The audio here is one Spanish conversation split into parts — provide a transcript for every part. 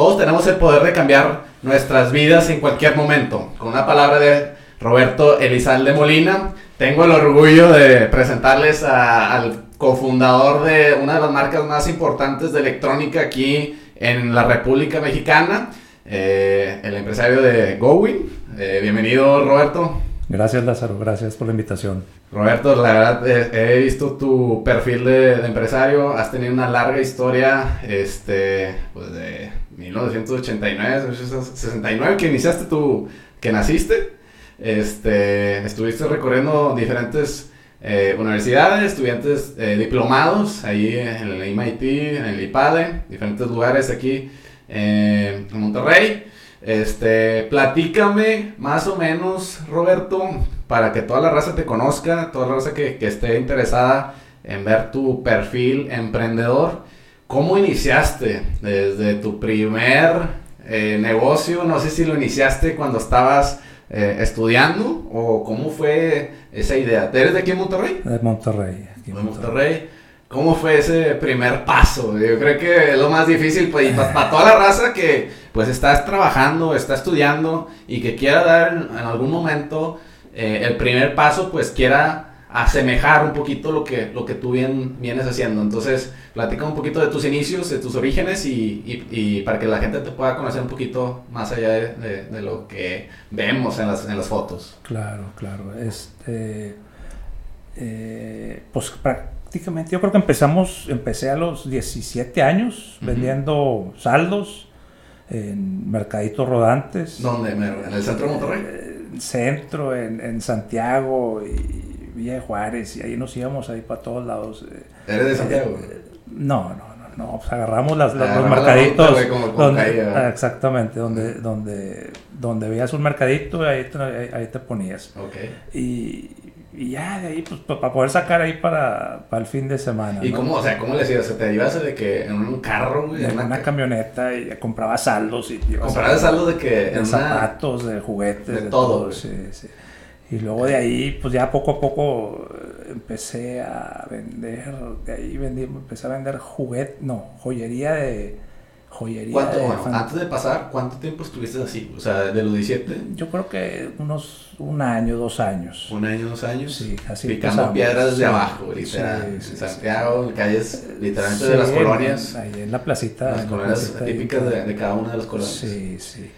Todos tenemos el poder de cambiar nuestras vidas en cualquier momento. Con una palabra de Roberto Elizalde Molina, tengo el orgullo de presentarles al cofundador de una de las marcas más importantes de electrónica aquí en la República Mexicana, eh, el empresario de Gowin. Eh, bienvenido, Roberto. Gracias, Lázaro. Gracias por la invitación. Roberto, la verdad, eh, he visto tu perfil de, de, empresario. Has tenido una larga historia, este, pues de 1989, 69, que iniciaste tú, que naciste. Este, estuviste recorriendo diferentes eh, universidades, estudiantes eh, diplomados, ahí en el MIT, en el IPADE, diferentes lugares aquí eh, en Monterrey. Este, platícame más o menos, Roberto, para que toda la raza te conozca, toda la raza que, que esté interesada en ver tu perfil emprendedor. ¿Cómo iniciaste desde tu primer eh, negocio? No sé si lo iniciaste cuando estabas eh, estudiando o cómo fue esa idea. ¿Eres de aquí en Monterrey? De Monterrey. Aquí en Monterrey. ¿Cómo fue ese primer paso? Yo creo que es lo más difícil pues, para, toda la raza que pues estás trabajando, está estudiando y que quiera dar en, algún momento eh, el primer paso, pues quiera asemejar un poquito lo que, lo que tú bien, vienes haciendo. Entonces, platica un poquito de tus inicios, de tus orígenes y, y, y para que la gente te pueda conocer un poquito más allá de, de, lo que vemos en las, en las, fotos. Claro, claro. Este, eh, pues prácticamente yo creo que empezamos, empecé a los 17 años uh -huh. vendiendo saldos en mercaditos rodantes. ¿Dónde? ¿En el centro de Monterrey? En centro, en, en Santiago y Villa de Juárez y ahí nos íbamos ahí para todos lados. ¿Eres de Santiago? Eh, no, no, no, no, pues agarramos las, las, los mercaditos. La ruta, como, como donde, caía. exactamente, donde, donde, donde veías un mercadito y ahí te, ahí, te ponías. Okay. Y, y, ya de ahí, pues para poder sacar ahí para, para el fin de semana. ¿Y ¿no? cómo, o sea, cómo le decías? ¿Te ibas de que en un carro, güey? En una, una camioneta y compraba saldos. y ¿Comprabas saldos de que? De zapatos, de juguetes. De, de todo. todo sí, sí. Y luego de ahí, pues ya poco a poco empecé a vender, de ahí vendí, empecé a vender juguete, no, joyería de... Joyería ¿Cuánto, de bueno, antes de pasar, ¿cuánto tiempo estuviste así? O sea, de los 17. Yo creo que unos un año, dos años. Un año, dos años. Sí, así. Picando empezamos. piedras desde sí, abajo, literal. Sí, en Santiago, calles literalmente de las colonias. Ahí en la placita. Las colonias típicas de, de, cada una de las colonias. Sí, sí.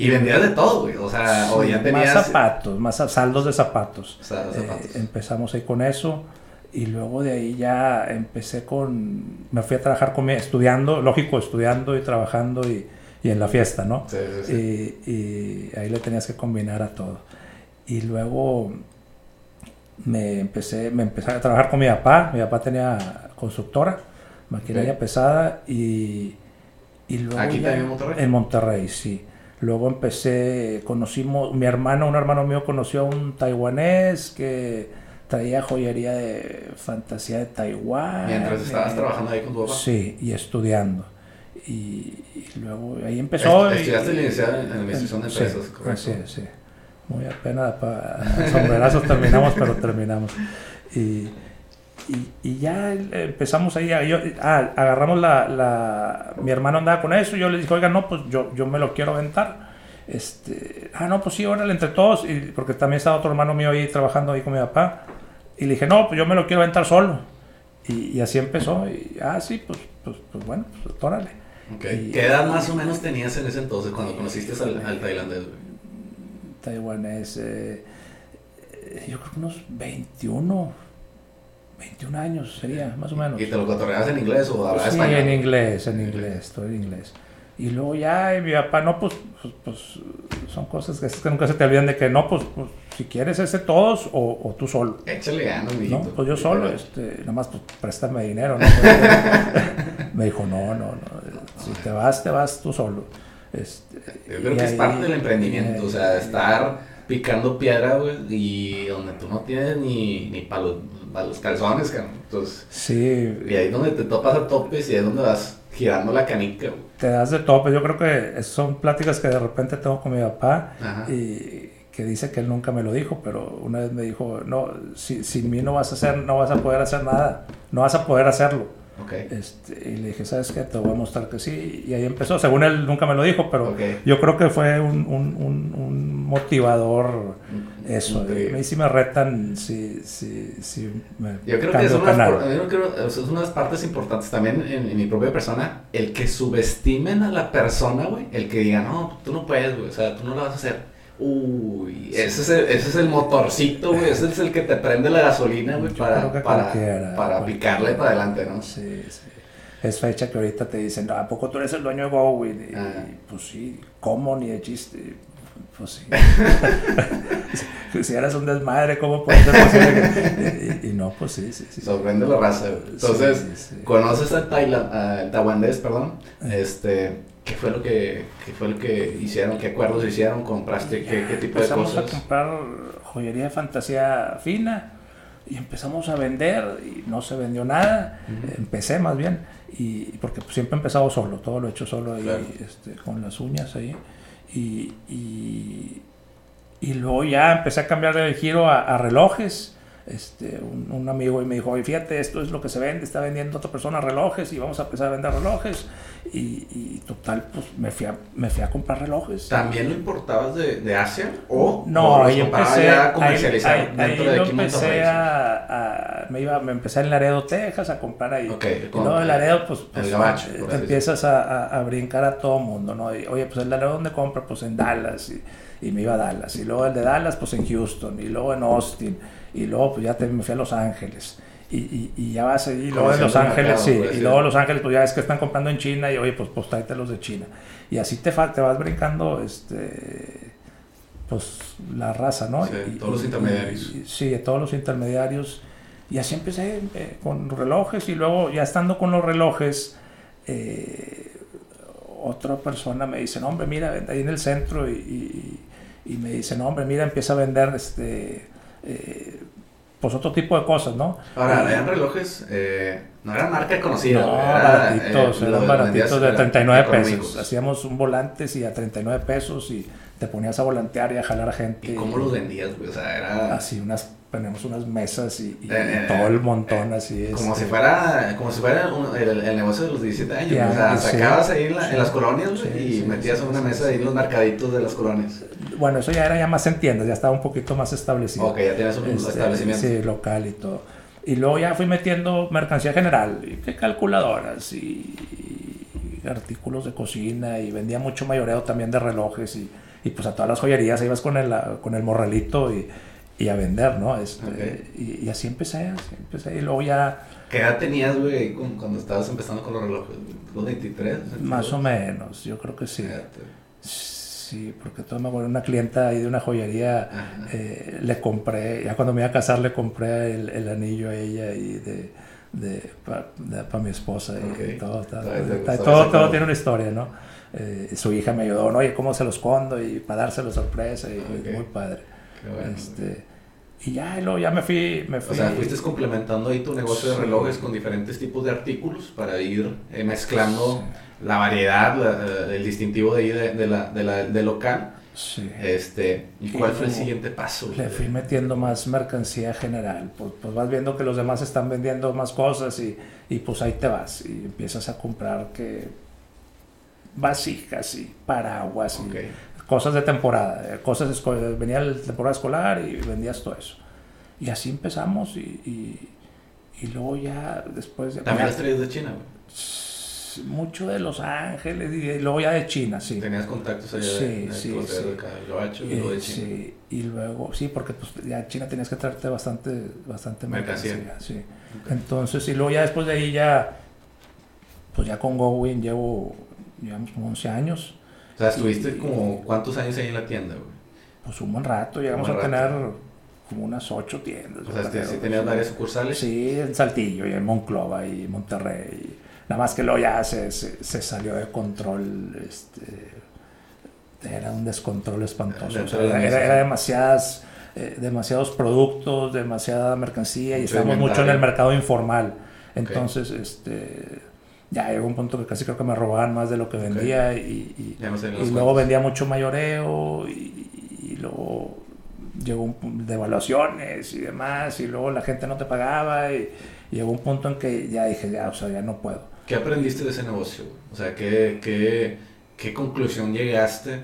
Y vendías de todo, güey. O sea, sí, o ya tenías. Más zapatos, más saldos de zapatos. Saldos de zapatos. Eh, empezamos ahí con eso. Y luego de ahí ya empecé con. Me fui a trabajar con mi. Estudiando, lógico, estudiando y trabajando y, y en la fiesta, ¿no? Sí, sí, sí. Y, y, ahí le tenías que combinar a todo. Y luego me empecé, me empecé a trabajar con mi papá. Mi papá tenía constructora, maquinaria pesada y. Y luego ¿Aquí también en Monterrey? En Monterrey, sí. Luego empecé, conocimos, mi hermano, un hermano mío conoció a un taiwanés que traía joyería de fantasía de Taiwán. Mientras estabas eh, trabajando ahí con tu papá. Sí, y estudiando. Y, y luego ahí empezó. Estudiaste licenciada en Administración de Empresas, sí, correcto. Sí, sí. Muy apenas para sombrerazos terminamos, pero terminamos. Y, y, y, ya empezamos ahí, yo, ah, agarramos la, la, mi hermano andaba con eso, yo le dije, oiga, no, pues yo, yo me lo quiero aventar. Este, ah, no, pues sí, órale, entre todos, y, porque también estaba otro hermano mío ahí trabajando ahí con mi papá, y le dije, no, pues yo me lo quiero aventar solo. Y, y así empezó, y ah, sí, pues, pues, pues bueno, pues órale. Okay. ¿Qué edad más o menos tenías en ese entonces cuando conociste al, al tailandés? Taiwanés, eh, yo creo que unos 21 21 años sería, más o menos. ¿Y te lo cotorreabas en inglés o hablabas sí, español? en inglés, en inglés, todo en inglés. Y luego ya, y mi papá, no, pues, pues, pues, son cosas que, que, nunca se te olvidan de que no, pues, pues si quieres ese todos o, o tú solo. Échale ganas. No, pues yo solo, este, nada más pues, préstame dinero. ¿no? me dijo, no, no, no, si te vas, te vas tú solo. Este, yo creo que ahí, es parte del emprendimiento, o sea, estar picando piedra, güey, y donde tú no tienes ni, ni para pa los, calzones, cabrón. Entonces, sí. Y ahí es donde te topas a topes y ahí es donde vas girando la canica, güey. Te das de tope. Yo creo que son pláticas que de repente tengo con mi papá Ajá. y que dice que él nunca me lo dijo, pero una vez me dijo, no, si, sin mí no vas a hacer, no vas a poder hacer nada, no vas a poder hacerlo. Okay. Este, y le dije, ¿sabes qué? Te voy a mostrar que sí. Y ahí empezó. Según él nunca me lo dijo, pero yo creo que fue un, un- un- un motivador eso. A mí sí me retan, sí, sí, sí me Yo creo que es de una, canal. por- yo creo- es una de las partes importantes también en, en mi propia persona, el que subestimen a la persona, güey, el que diga, no, tú no puedes, güey, o sea, tú no lo vas a hacer. Uy, ese es el, ese es el motorcito, güey, ese es el que te prende la gasolina, güey, para, para, para picarle para adelante, ¿no? Sí, sí. Es fecha que ahorita te dicen, "No, ¿a poco tú eres el dueño de? Y, Ah. y, pues sí, ¿cómo ni de chiste? Pues sí. si eres un desmadre, ¿cómo puede ser posible? que-" y, y no, pues sí, sí, sí. Sorprende la raza. Entonces, Sí, sí. conoces al Tailand, tailandés, perdón, este, ¿qué fue lo que, qué fue lo que hicieron? ¿Qué acuerdos hicieron? ¿Compraste? ¿Qué, qué tipo de empezamos cosas? a comprar joyería de fantasía fina y empezamos a vender y no se vendió nada. Empecé más bien, y porque siempre he empezado solo, todo lo he hecho solo ahí, Claro. este, con las uñas ahí. Y, y, y luego ya empecé a cambiar el giro a relojes. Este, un, un amigo y me dijo, oye, fíjate, esto es lo que se vende, está vendiendo otra persona relojes y vamos a empezar a vender relojes. Y, y total, pues me fui a, me fui a comprar relojes. ¿También lo importabas de, de Asia? ¿O No, ahí empecé, ya ahí, comercializado ahí- ahí dentro de aquí empecé a, a- me iba, me empecé en Laredo, Texas, a comprar ahí. Y luego en Laredo, pues, el pues, gabacho, eh, te empiezas a, a- a brincar a todo mundo, ¿no? Y, oye, pues el Laredo, ¿dónde compra? Pues en Dallas, y, y me iba a Dallas. Y luego el de Dallas, pues en Houston, y luego en Austin, y luego pues ya te, me fui a Los Ángeles. Y, y, y ya vas y luego en Los el Ángeles, mercado, sí, por y luego. Los Ángeles, pues ya es que están comprando en China, y oye, pues, pues tráete los de China. Y así te, te vas brincando, este, pues la raza, ¿no? Sí, Y- todos los intermediarios. sí, todos los intermediarios. Y así empecé eh, con relojes y luego ya estando con los relojes, eh, otra persona me dice, no, hombre, mira, vende ahí en el centro y, y- y me dice, no, hombre, mira, empieza a vender este, eh, pues otro tipo de cosas, ¿no? Ahora, eran relojes, eh, no eran marca conocida. no, era, baratitos, eh, eran baratitos de era 39 pesos. Hacíamos un volantes y a 39 pesos y te ponías a volantear y a jalar gente. ¿Y cómo los vendías, güey? O sea, era Así, unas, tenemos unas mesas y, y Eh, eh, todo el montón así. como este, si fuera, como si fuera un- el, el negocio de los 17 años. Ya, o sea, sí. sacabas ahí en, la- en Sí. las colonias Sí, y sí, metías sí, una sí, mesa sí, ahí en sí. los mercaditos de las colonias. Bueno, eso ya era ya más en tiendas, ya estaba un poquito más establecido. Ok, ya tienes un Este, establecimiento. Sí, local y todo. Y luego ya fui metiendo mercancía general, y que calculadoras y, y artículos de cocina y vendía mucho mayoreo también de relojes y, y pues a todas las joyerías ibas con el, con el morralito y, y a vender, ¿no? Este, Ok. y, y así empecé, así empecé y luego ya ¿Qué edad tenías, güey, cu- cuando estabas empezando con los relojes? ¿Los 23? más o menos, yo creo que sí. Fíjate. Sí, porque todo me acuerdo, una clienta ahí de una joyería eh, le compré, ya cuando me iba a casar le compré el, el anillo a ella y de, de para mi esposa y Ok. todo, todo, todo, tiene una historia, ¿no? Eh, su hija me ayudó, ¿no? Oye, ¿cómo se lo escondo? Y para dárselo sorpresa y Ok. muy padre. Bueno. Este, y ya, y luego ya me fui, me O fui. sea, fuiste complementando ahí tu negocio de Sí. relojes con diferentes tipos de artículos para ir eh, mezclando la variedad, la- el distintivo de ahí de, de la, de la- del local. Sí. Este, ¿Y cuál Y fue el siguiente paso? Le fui metiendo más mercancía general, pues, pues vas viendo que los demás están vendiendo más cosas y, y pues ahí te vas y empiezas a comprar que vasijas y paraguas y Ok. Cosas de temporada, eh, cosas venía la temporada escolar y vendías todo eso. Y así empezamos y, y, y luego ya después de También las traías de China, güey. mucho de Los Ángeles y, luego ya de China, sí. Tenías contactos allá Sí, de, sí, hotel sí. de acá, Gabacho y luego de China. sí, y luego, sí, porque pues ya China tenías que traerte bastante, bastante Mercancía. mercancía. sí. Ok. Entonces, y luego ya después de ahí ya, pues ya con Gowin llevo, llevamos como 11 años, sea, estuviste y- como cuántos años ahí en la tienda, güey. pues un buen rato, llegamos Un a buen tener como unas 8 tiendas. O sea, sí, sí tenías varias sucursales. Sí, en Saltillo y en Monclova y Monterrey. Nada más que luego ya se, se, se salió de control. Este, era un descontrol espantoso. O sea, era, demasiadas, eh, demasiados productos, demasiada mercancía y estábamos mucho en el mercado informal. Entonces, este, ya llegó un punto que casi creo que me robaban más de lo que vendía y, y- Ya no sé y luego cuentos. vendía mucho mayoreo y, y luego llegó un punto de evaluaciones y demás, y luego la gente no te pagaba, y, llegó un punto en que ya dije, ya, o sea, ya no puedo. ¿Qué aprendiste de ese negocio? O sea, ¿qué, qué, qué conclusión llegaste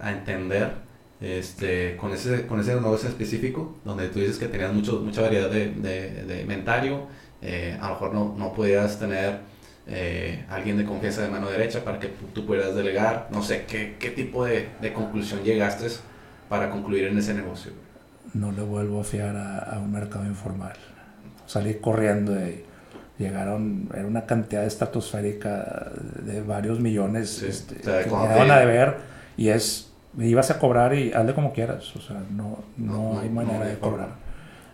a entender este, con, ese, con ese negocio específico, donde tú dices que tenías mucho, mucha variedad de, de, de inventario, eh, a lo mejor no, no podías tener eh, alguien de confianza de mano derecha para que tú puedas delegar, no sé, ¿qué, qué tipo de, de, conclusión llegaste para concluir en ese negocio? No le vuelvo a fiar a, a un mercado informal. Salí corriendo y llegaron, era una cantidad estratosférica de varios millones Sí, este, o sea, que me daban a deber y es, me ibas a cobrar y hazle como quieras, o sea, no, no, hay manera de cobrar.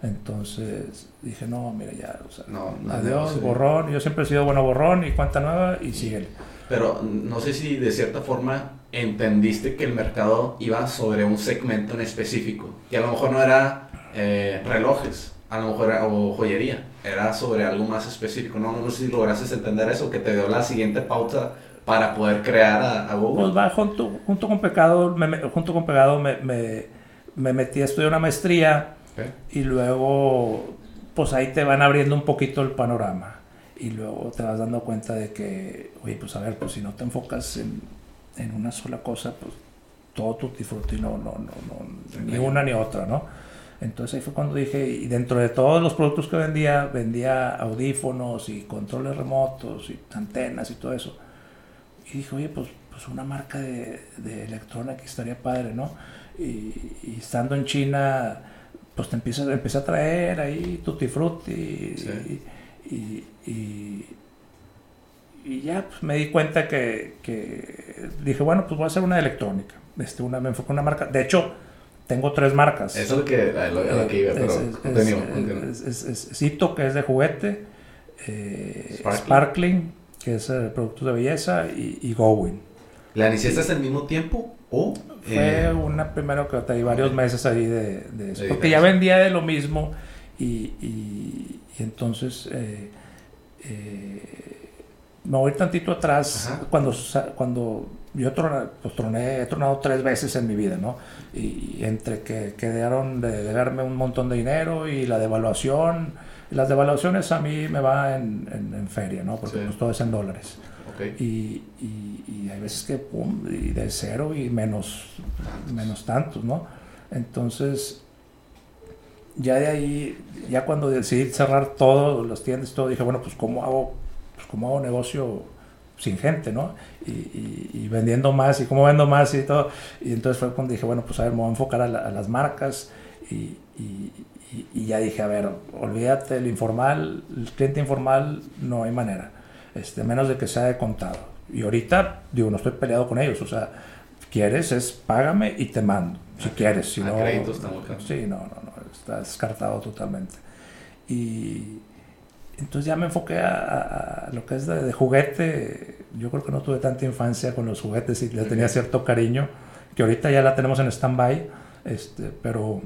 Entonces dije, no, mira ya, o sea, No, no, adiós, no, sí. borrón, yo siempre he sido bueno borrón y cuenta nueva y síguele. Pero no sé si de cierta forma entendiste que el mercado iba sobre un segmento en específico, que a lo mejor no era eh, relojes, a lo mejor era, o joyería, era sobre algo más específico. No, no sé si lograste entender eso, que te dio la siguiente pauta para poder crear a, a Google. Pues va junto, junto con Pecado, me, junto con Pegado me, me, me metí a estudiar una maestría Ok. y luego pues ahí te van abriendo un poquito el panorama y luego te vas dando cuenta de que, oye, pues a ver, pues si no te enfocas en, en una sola cosa, pues todo tu disfrute no, no, no, no, ni una ni otra, ¿no? Entonces ahí fue cuando dije, y dentro de todos los productos que vendía, vendía audífonos y controles remotos y antenas y todo eso. Y dije, oye, pues, pues una marca de, de electrónica estaría padre, ¿no? Y, y estando en China, pues te empieza, empieza a traer ahí tutti frutti Sí. y, y, y- y ya pues, me di cuenta que, que dije, bueno, pues voy a hacer una electrónica. Este, una, me enfoco en una marca. De hecho, tengo tres marcas. Eso es lo que, a lo, a lo que iba, Eh, pero es, es- es- es- Ito, que es de juguete, eh, Sparkling. Sparkling. que es eh, productos de belleza, y, y Going. ¿La iniciaste al mismo tiempo o...? Fue eh, una primero que traí varios ok. meses ahí de, de eso, De porque ya vendía de lo mismo y, y- y entonces eh, eh, me voy tantito atrás Ajá. cuando, cuando yo troné, pues troné, he tronado tres veces en mi vida, ¿no? Y, entre que quedaron de, de darme un montón de dinero y la devaluación, las devaluaciones a mí me va en, en- en feria, ¿no? Porque Sí. pues todo es en dólares. Ok. Y, y- y hay veces que, pum, y de cero y menos, menos tantos, ¿no? Entonces, ya de ahí, ya cuando decidí cerrar todo, las tiendas todo, dije, bueno, pues ¿cómo hago, pues, cómo hago negocio sin gente, ¿no? Y, y- y vendiendo más, y cómo vendo más y todo. Y entonces fue cuando dije, bueno, pues a ver, me voy a enfocar a, la- a las marcas y- y ya dije, a ver, olvídate el informal, el cliente informal, no hay manera, este, menos de que sea de contado. Y ahorita, digo, no estoy peleado con ellos, o sea, quieres es págame y te mando, si quieres, si a no... Sí, no, no, no, está descartado totalmente. Y entonces ya me enfoqué a, lo que es de, de juguete. Yo creo que no tuve tanta infancia con los juguetes y le tenía cierto cariño, que ahorita ya la tenemos en stand-by, este, pero,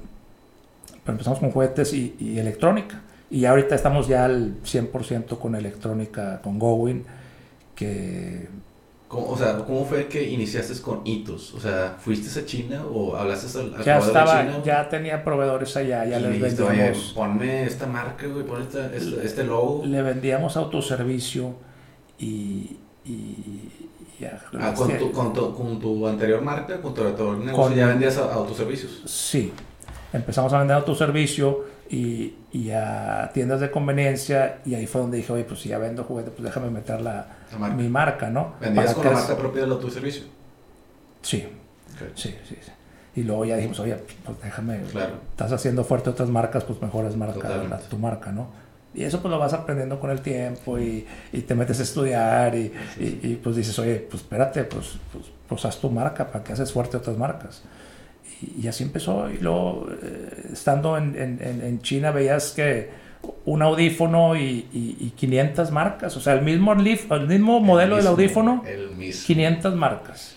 pero empezamos con juguetes y, y electrónica. Y ahorita estamos ya al 100% con electrónica, con Going, que ¿Cómo- o sea, ¿cómo fue que iniciaste con hitos? O sea, ¿fuiste a China o hablaste al, al ya de estaba, China? ya tenía proveedores allá, ya y les dijiste, oye, vendíamos. ponme esta marca, güey, pon esta- este, este logo. le vendíamos autoservicio y, y ya, Ah, con, tu, con, tu, con tu anterior marca, con tu anterior negocio, Con- ya vendías a- autoservicios. sí empezamos a vender autoservicio y, y a tiendas de conveniencia y ahí fue donde dije oye pues si ya vendo juguetes pues déjame meter la, La marca. mi marca no ¿Vendías con la marca propia del autoservicio? sí Ok. sí sí sí. y luego ya dijimos oye pues déjame Claro. estás haciendo fuerte otras marcas pues mejor es marca la- tu marca no y eso pues lo vas aprendiendo con el tiempo y, y te metes a estudiar y, pues dices, oye, pues espérate, pues, pues, pues haz tu marca, ¿para qué haces fuerte otras marcas? Y, así empezó. Y luego, eh, estando en, en- China, veías que un audífono y, y- y 500 marcas, o sea, el mismo, leaf- el mismo modelo El del audífono, El mismo. 500 marcas.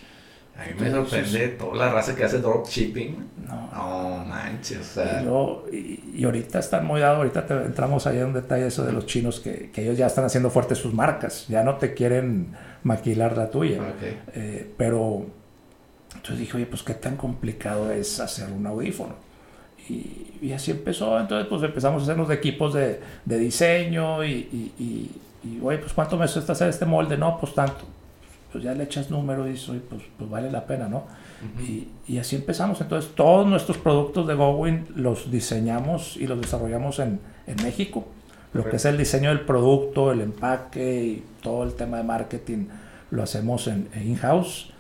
A mí me sorprende toda la raza que hace dropshipping. No. No manches, o sea. Y, luego- y- ahorita están muy dados, ahorita te- entramos ahí en un detalle eso de los chinos, que, que ellos ya están haciendo fuertes sus marcas, ya no te quieren maquilar la tuya. Eh, pero entonces dije, oye, pues qué tan complicado es hacer un audífono. Y, así empezó, entonces pues empezamos a hacer los equipos de, de diseño y, y, y, oye, pues ¿cuánto me cuesta hacer este molde? No, pues tanto. Pues ya le echas número y dices, oye, pues, pues vale la pena, ¿no? y, así empezamos. Entonces todos nuestros productos de Gowin los diseñamos y los desarrollamos en, en México. Lo que es el diseño del producto, el empaque y todo el tema de marketing lo hacemos en in-house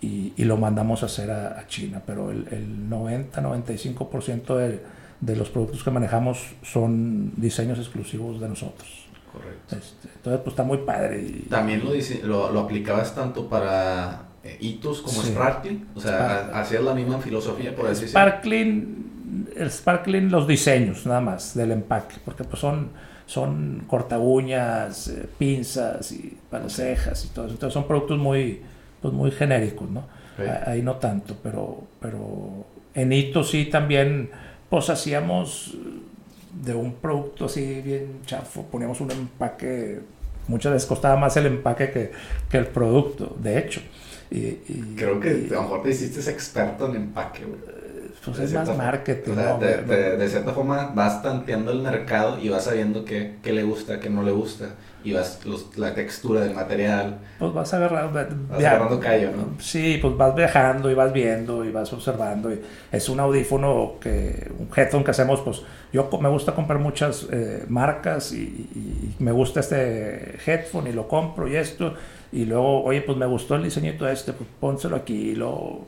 y, y, lo mandamos a hacer a, China. Pero el, el 90-95% de, de los productos que manejamos son diseños exclusivos de nosotros. Correcto. Este, entonces, pues está muy padre. Y, También lo, lo, lo aplicabas tanto para eh, hitos como Sparkling, o sea, hacías la misma filosofía, por decirlo Sparkling, el Sparkling, los diseños nada más del empaque, porque pues son, son corta uñas, eh, pinzas y para cejas y todo eso. Entonces son productos muy, pues muy genéricos, ¿no? Ahí no tanto, pero, pero en hitos sí también, pues hacíamos de un producto así bien chafo, poníamos un empaque, muchas veces costaba más el empaque que, que el producto, de hecho. Y, Creo que a lo mejor te hiciste experto en empaque, Pues es más marketing. de, cierta forma vas tanteando el mercado y vas sabiendo qué, qué le gusta, qué no le gusta. Y vas la textura del material. Pues vas agarrando, vas agarrando callo, ¿no? Sí, pues vas viajando y vas viendo y vas observando. Y es un audífono que, un headphone que hacemos, pues yo me gusta comprar muchas eh, marcas y, y me gusta este headphone y lo compro y esto y luego, oye, pues me gustó el diseñito este, pues pónselo aquí, lo,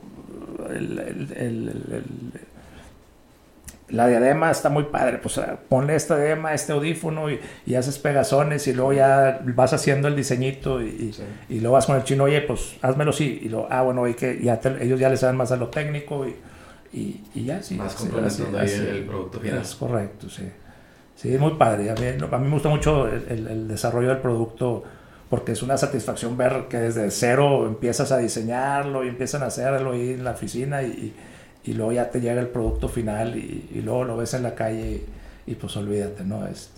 la diadema está muy padre, pues ponle esta diadema, este audífono y, haces pegazones y luego ya vas haciendo el diseñito y, y, luego vas con el chino, oye, pues házmelo así, y lo, ah, bueno, y que ya ellos ya les saben más a lo técnico y, y, ya, sí. Más complementando ahí el, producto final. Es correcto, sí. Sí, muy padre. A mí, a mí me gusta mucho el, el desarrollo del producto porque es una satisfacción ver que desde cero empiezas a diseñarlo y empiezan a hacerlo ahí en la oficina y, y luego ya te llega el producto final y, y luego lo ves en la calle y, pues olvídate, ¿no? Es,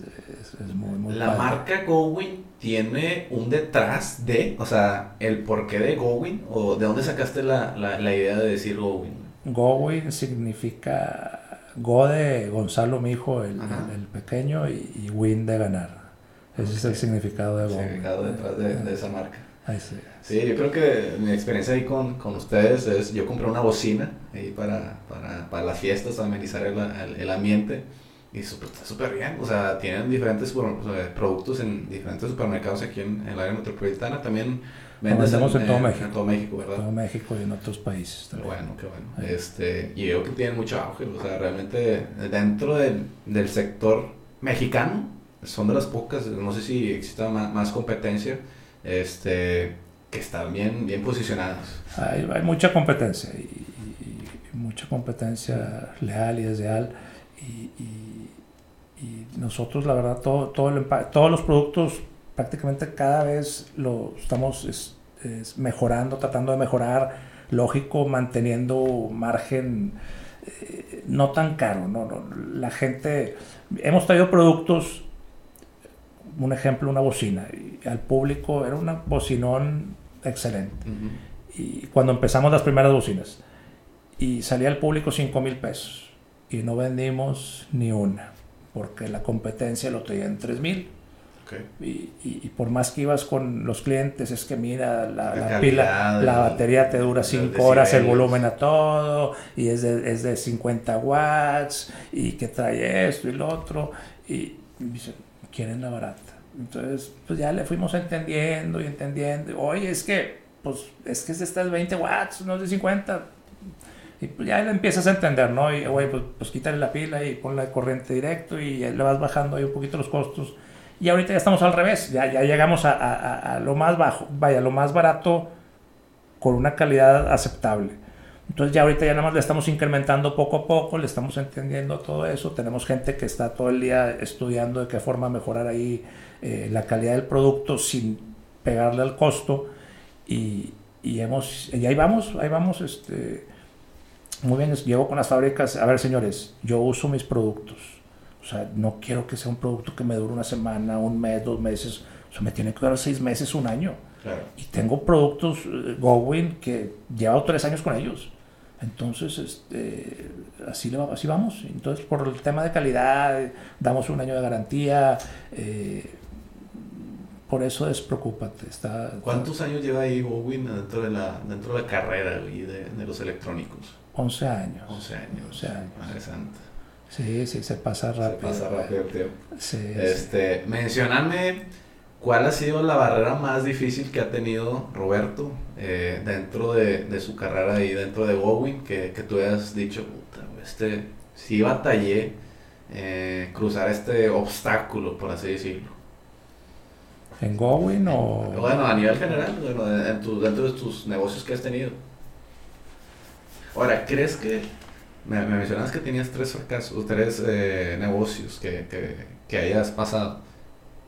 es, muy, muy La marca Gowin tiene un detrás de, o sea, el porqué de Gowin o de dónde sacaste la, la, la idea de decir Gowin. Gowin significa Go de Gonzalo, mi hijo, el, el, pequeño, y, y Win de ganar. Ese es el significado de significado detrás de, esa marca. sí. Sí. yo creo que mi experiencia ahí con, con, ustedes es, yo compré una bocina ahí para, para, para las fiestas, para amenizar el, el, ambiente. Y super, está súper bien. O sea, tienen diferentes productos en diferentes supermercados aquí en, el área metropolitana. También vendemos en, en, todo México. En todo México, ¿verdad? En todo México y en otros países también. Bueno, qué bueno. Este, y veo que tienen mucho auge. O sea, realmente dentro del, del sector mexicano, son de las pocas, no sé si exista más, competencia, este, que están bien, bien posicionadas. Hay, mucha competencia, y, mucha competencia leal y desleal, y, y, nosotros, la verdad, todo, todo el, todos los productos prácticamente cada vez lo estamos mejorando, tratando de mejorar, lógico, manteniendo margen eh, no tan caro. ¿no? La gente, hemos traído productos un ejemplo, una bocina. Y al público era una bocinón excelente. Y cuando empezamos las primeras bocinas, y salía al público 5 mil pesos. Y no vendimos ni una, porque la competencia lo tenía en 3 mil. Y, y, por más que ibas con los clientes, es que mira, la, pila, la batería te dura 5 horas, el volumen a todo, y es de, es de 50 watts, y que trae esto y lo otro. Y, dicen, quieren la barata. Entonces, pues ya le fuimos entendiendo y entendiendo. Oye, es que, pues, es que este es de 20 watts, no es de 50. Y pues ya le empiezas a entender, ¿no? Y, oye, pues, pues quítale la pila y ponle corriente directo y le vas bajando ahí un poquito los costos. Y ahorita ya estamos al revés, ya, ya llegamos a, a, a lo más bajo, vaya, lo más barato con una calidad aceptable. Entonces ya ahorita ya nada más le estamos incrementando poco a poco, le estamos entendiendo todo eso. Tenemos gente que está todo el día estudiando de qué forma mejorar ahí eh, la calidad del producto sin pegarle al costo. Y, y, hemos, y ahí vamos, ahí vamos. Este, muy bien, llego con las fábricas. A ver, señores, yo uso mis productos. O sea, no quiero que sea un producto que me dure una semana, un mes, dos meses. O sea, me tiene que durar seis meses, un año. Y tengo productos eh, Gowin que llevo tres años con ellos. Entonces, este, así, le así vamos. Entonces, por el tema de calidad, damos un año de garantía. eh, por eso despreocúpate. Está, ¿Cuántos años lleva ahí Bowen dentro de la, dentro de la carrera güey, de, de los electrónicos? 11 años. 11 años. 11 años. Madre santa. Sí, sí, se pasa Se rápido. pasa rápido. Sí, sí. Este, mencioname cuál ha sido la barrera más difícil que ha tenido Roberto eh, dentro de, de su carrera ahí dentro de Bowen, que, que tú hayas dicho, puta, este, sí batallé eh, cruzar este obstáculo, por así decirlo. ¿En Gowin o...? Bueno, a nivel general, bueno, en tu- dentro de tus negocios que has tenido. Ahora, ¿crees que... Me, me mencionas que tenías tres fracasos, tres eh, negocios que, que, que hayas pasado.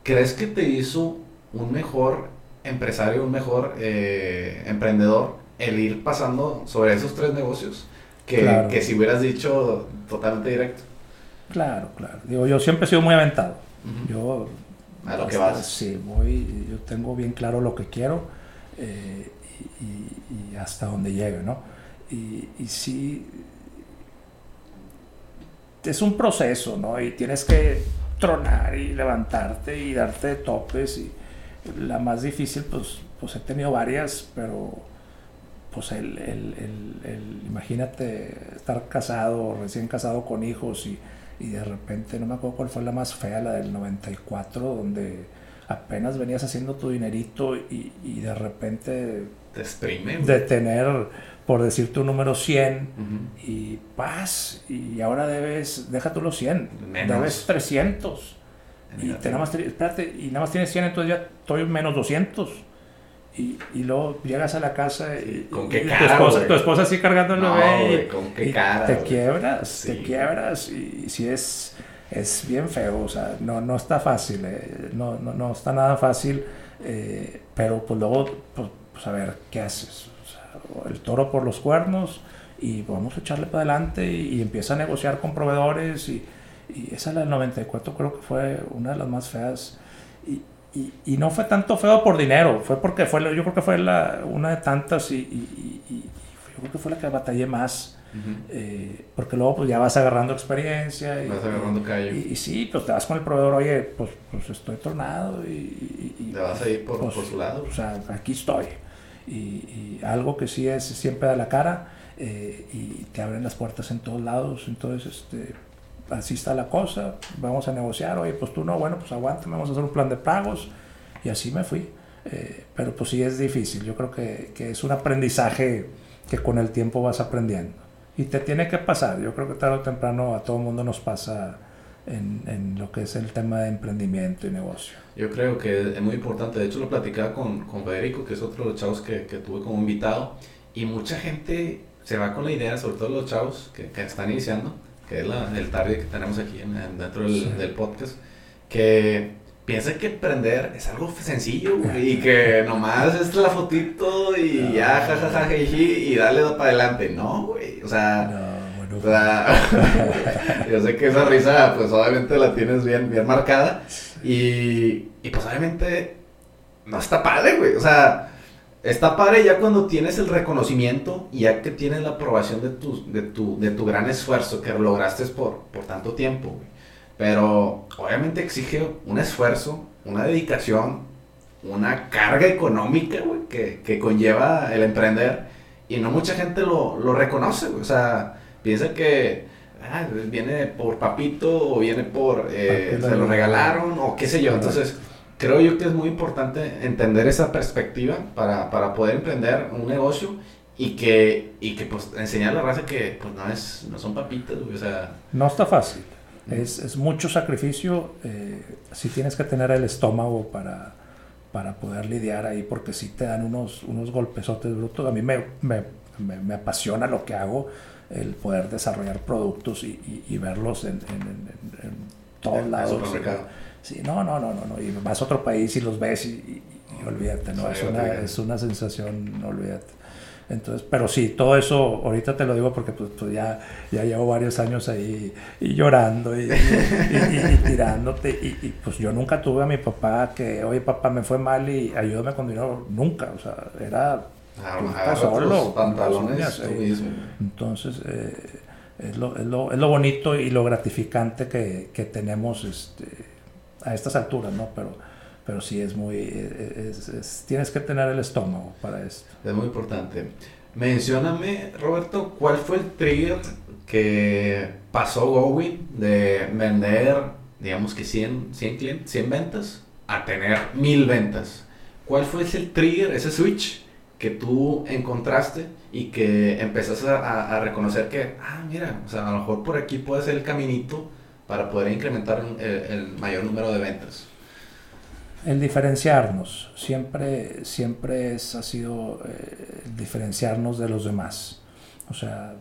¿Crees que te hizo un mejor empresario, un mejor eh, emprendedor el ir pasando sobre esos tres negocios? Que, Claro. que si hubieras dicho totalmente directo. Claro, claro. Digo, yo siempre he sido muy aventado. Yo... A lo que vas. Sí, voy... Yo tengo bien claro lo que quiero eh, y hasta donde llegue, ¿no? Y, y sí... Es un proceso, ¿no? Y tienes que tronar y levantarte y darte topes y la más difícil pues pues he tenido varias pero pues el, el- el- el- imagínate estar casado recién casado con hijos y, y de repente no me acuerdo cuál fue la más fea la del 94 donde apenas venías haciendo tu dinerito y, y de repente Te exprime. güey. de tener por decirte un número 100 Ujú. y paz y ahora debes deja tú los 100 Menos. debes 300 y te nada más, te- espérate, y nada más tienes 100, entonces ya estoy menos 200. Y, y luego llegas a la casa y, ¿Con y qué tu, cara, esposa, güey? tu esposa así cargando el No, bebé y- ¿con qué y cara, te güey? quiebras, Sí. te quiebras y, si es, es bien feo, o sea, no, no está fácil, eh, no, no, no está nada fácil, eh, pero pues luego, pues, pues, a ver, ¿qué haces? El toro por los cuernos y vamos a echarle para adelante y, y empieza a negociar con proveedores y, y esa la del 94 creo que fue una de las más feas y, y, no fue tanto feo por dinero, fue porque fue, yo creo que fue la, una de tantas y, yo creo que fue la que batallé más, Ujú. eh, porque luego pues ya vas agarrando experiencia y, Vas agarrando callo. y, y sí, pues te vas con el proveedor, oye, pues, pues estoy tornado y... y- y- Te vas a ir por, pues, por su lado. o sea, aquí estoy. Y, algo que sí es siempre da la cara eh, y te abren las puertas en todos lados. Entonces, este, así está la cosa. Vamos a negociar. Oye, pues tú no, bueno, pues aguántame, vamos a hacer un plan de pagos. Y así me fui. Eh, pero pues sí es difícil. Yo creo que, que es un aprendizaje que con el tiempo vas aprendiendo. Y te tiene que pasar. Yo creo que tarde o temprano a todo el mundo nos pasa en, en lo que es el tema de emprendimiento y negocio. Yo creo que es muy importante. De hecho, lo platicaba con, con Federico, que es otro de los chavos que, que tuve como invitado. Y mucha gente se va con la idea, sobre todo los chavos que, que están iniciando, que es la, el target que tenemos aquí en- en- dentro del, Sí. del podcast, que piensan que emprender es algo sencillo güey, y que nomás es la fotito y ya, jajaja, jiji, y dale para adelante. No, güey. O sea, No, O sea, yo sé que esa risa, pues obviamente la tienes bien, bien marcada. Y, y pues obviamente no está padre, güey. O sea, está padre ya cuando tienes el reconocimiento y ya que tienes la aprobación de tu, de tu, de tu gran esfuerzo que lograste por, por tanto tiempo. Pero obviamente exige un esfuerzo, una dedicación, una carga económica, güey, que, que conlleva el emprender. Y no mucha gente lo, lo reconoce, güey. O sea, piensa que ah, viene por papito o viene por eh, Papito. se lo regalaron o qué sé yo. Entonces, creo yo que es muy importante entender esa perspectiva para, para poder emprender un negocio y que, y que pues enseñar a la raza que pues no es, no son papitas. O sea, No está fácil. Es, es mucho sacrificio. Eh, si tienes que tener el estómago para, para poder lidiar ahí, porque si te dan unos, unos golpesotes brutos. A mí me, me, me- me apasiona lo que hago, el poder desarrollar productos y, y- y verlos en, en- en- en todos lados. Sí, no, no, no, no, no. Y vas a otro país y los ves y, y- y olvídate, ¿no? Es una, es una sensación, olvídate. Entonces, pero sí, todo eso, ahorita te lo digo porque pues, pues ya, ya llevo varios años ahí y llorando y, y- tirándote. Y, y, pues yo nunca tuve a mi papá que, oye papá, me fue mal y ayúdame con dinero. Nunca, o sea, era Agarra solo, pantalones Entonces, eh, es, lo, es, lo, es, lo, bonito y lo gratificante que, que tenemos este, a estas alturas, ¿no? Pero, pero sí es muy... Es, tienes que tener el estómago para esto. Es muy importante. Mencióname, Roberto, ¿cuál fue el trigger que pasó Gowin de vender, digamos que 100, 100, clientes, 100 ventas a tener 1000 ventas? ¿Cuál fue ese trigger, ese switch que tú encontraste y que empezaste a, reconocer que, ah, mira, o sea, a lo mejor por aquí puede ser el caminito para poder incrementar el, mayor número de ventas? El diferenciarnos, siempre, siempre es, ha sido eh, diferenciarnos de los demás. O sea,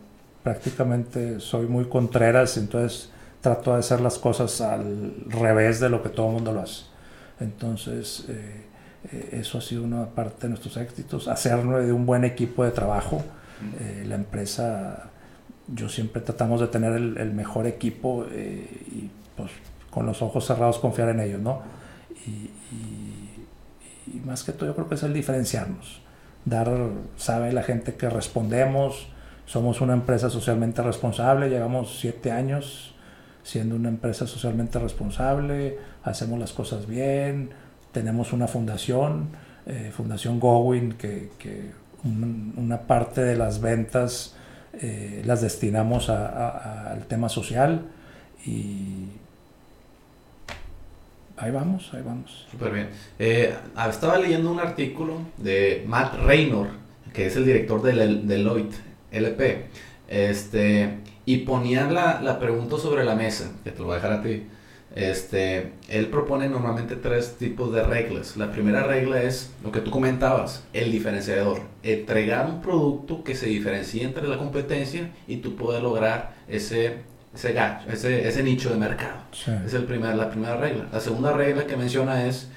prácticamente soy muy contreras, entonces trato de hacer las cosas al revés de lo que todo el mundo lo hace. Entonces, eh, eso ha sido una parte de nuestros éxitos, hacerlo de un buen equipo de trabajo. Eh, la empresa, yo siempre tratamos de tener el, mejor equipo y pues con los ojos cerrados confiar en ellos, ¿no? Y, y, más que todo yo creo que es el diferenciarnos, dar, sabe la gente que respondemos, somos una empresa socialmente responsable, llevamos siete años siendo una empresa socialmente responsable, hacemos las cosas bien, tenemos una fundación, eh, Fundación Gowin, que, una parte de las ventas eh, las destinamos al tema social y ahí vamos, ahí vamos. Súper bien. Eh, estaba leyendo un artículo de Matt Raynor, que es el director de Deloitte LP, este, y ponían la, la, pregunta sobre la mesa, que te lo voy a dejar a ti. Este, él propone normalmente tres tipos de reglas. La primera regla es lo que tú comentabas, el diferenciador. Entregar un producto que se diferencie entre la competencia y tú puedes lograr ese, ese, ese, ese nicho de mercado. Es el primer, la primera regla. La segunda regla que menciona es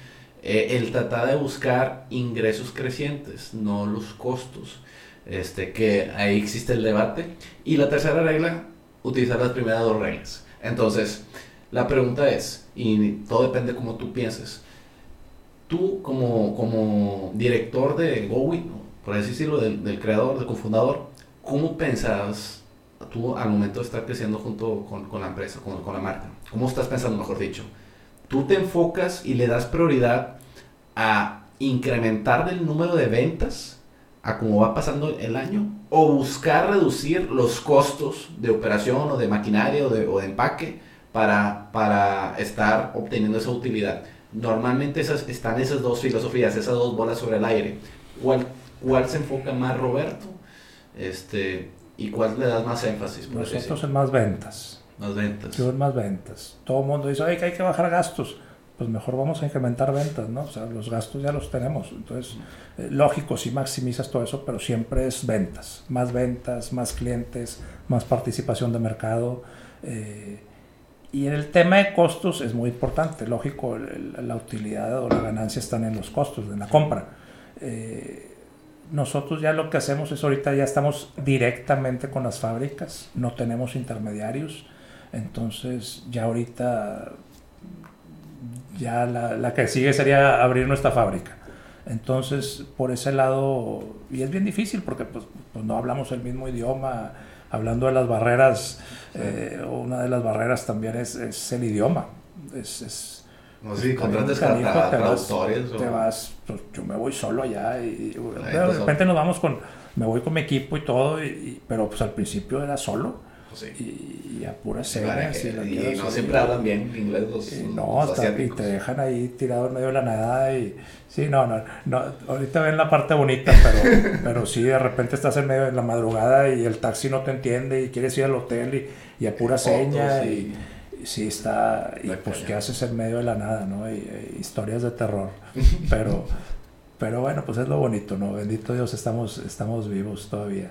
eh, el tratar de buscar ingresos crecientes, no los costos este, que ahí existe el debate. Y la tercera regla, utilizar las primeras dos reglas. Entonces, la pregunta es, y todo depende como tú pienses, tú como, como director de GoWin, por así decirlo, del, del, creador, del cofundador, ¿cómo pensabas tú al momento de estar creciendo junto con, con la empresa, con, con la marca? ¿Cómo estás pensando, mejor dicho? ¿Tú te enfocas y le das prioridad a incrementar el número de ventas a cómo va pasando el año o buscar reducir los costos de operación o de maquinaria o de, o de empaque para, para estar obteniendo esa utilidad. Normalmente esas, están esas dos filosofías, esas dos bolas sobre el aire. ¿Cuál, cuál se enfoca más Roberto? Este, ¿Y cuál le das más énfasis? Nosotros en más ventas. Más ventas. Yo en más ventas. Todo el mundo dice, que hay que bajar gastos pues mejor vamos a incrementar ventas, ¿no? O sea, los gastos ya los tenemos. Entonces, eh, lógico, si maximizas todo eso, pero siempre es ventas. Más ventas, más clientes, más participación de mercado. Eh, y en el tema de costos es muy importante. Lógico, la utilidad o la ganancia están en los costos, en la compra. Eh, nosotros ya lo que hacemos es ahorita ya estamos directamente con las fábricas, no tenemos intermediarios. Entonces, ya ahorita ya la, la, que sigue sería abrir nuestra fábrica. Entonces, por ese lado, y es bien difícil porque pues, pues no hablamos el mismo idioma, hablando de las barreras, eh, una de las barreras también es, es el idioma. Es, es no sé, contratas traductores. Te vas, pues, yo me voy solo allá y, de repente nos vamos con, me voy con mi equipo y todo, y, pero pues al principio era solo y, a pura señas. y, no siempre hablan bien inglés los, No, y te dejan ahí tirado en medio de la nada. Y, sí, no, no, no ahorita ven la parte bonita, pero, pero sí, de repente estás en medio de la madrugada y el taxi no te entiende y quieres ir al hotel y, a pura seña. Y, sí, está. Y pues, ¿qué haces en medio de la nada, no? Y, historias de terror. Pero. Pero bueno, pues es lo bonito, ¿no? Bendito Dios, estamos, estamos vivos todavía.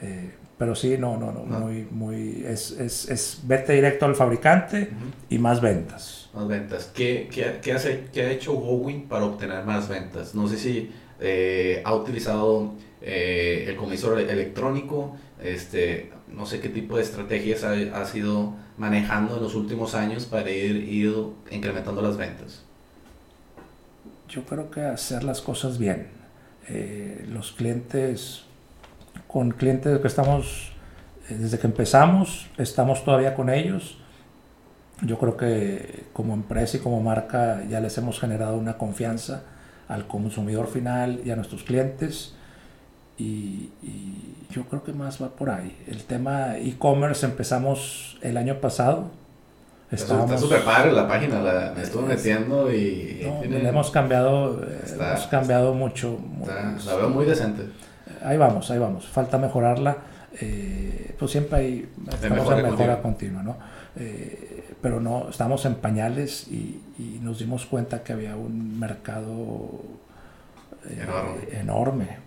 Eh, pero sí, no, no, no, muy, muy, es, es, es vete directo al fabricante y más ventas. Más ventas. ¿Qué, qué, qué, hace, qué ha hecho Gowin para obtener más ventas? No sé si eh, ha utilizado eh, el comisor electrónico, este, no sé qué tipo de estrategias ha, ha sido manejando en los últimos años para ir, ir incrementando las ventas. Yo creo que hacer las cosas bien Eh, los clientes, con clientes que estamos, eh, desde que empezamos, estamos todavía con ellos. Yo creo que como empresa y como marca ya les hemos generado una confianza al consumidor final y a nuestros clientes. Y, y yo creo que más va por ahí. El tema e-commerce empezamos el año pasado Está súper padre la página, la, me estuve metiendo y... hemos cambiado, eh, hemos cambiado mucho. la veo muy decente. Ahí vamos, ahí vamos. Falta mejorarla. Eh, pues siempre hay, estamos en mejora continua, ¿no? Eh, pero no, estamos en pañales y, nos dimos cuenta que había un mercado enorme.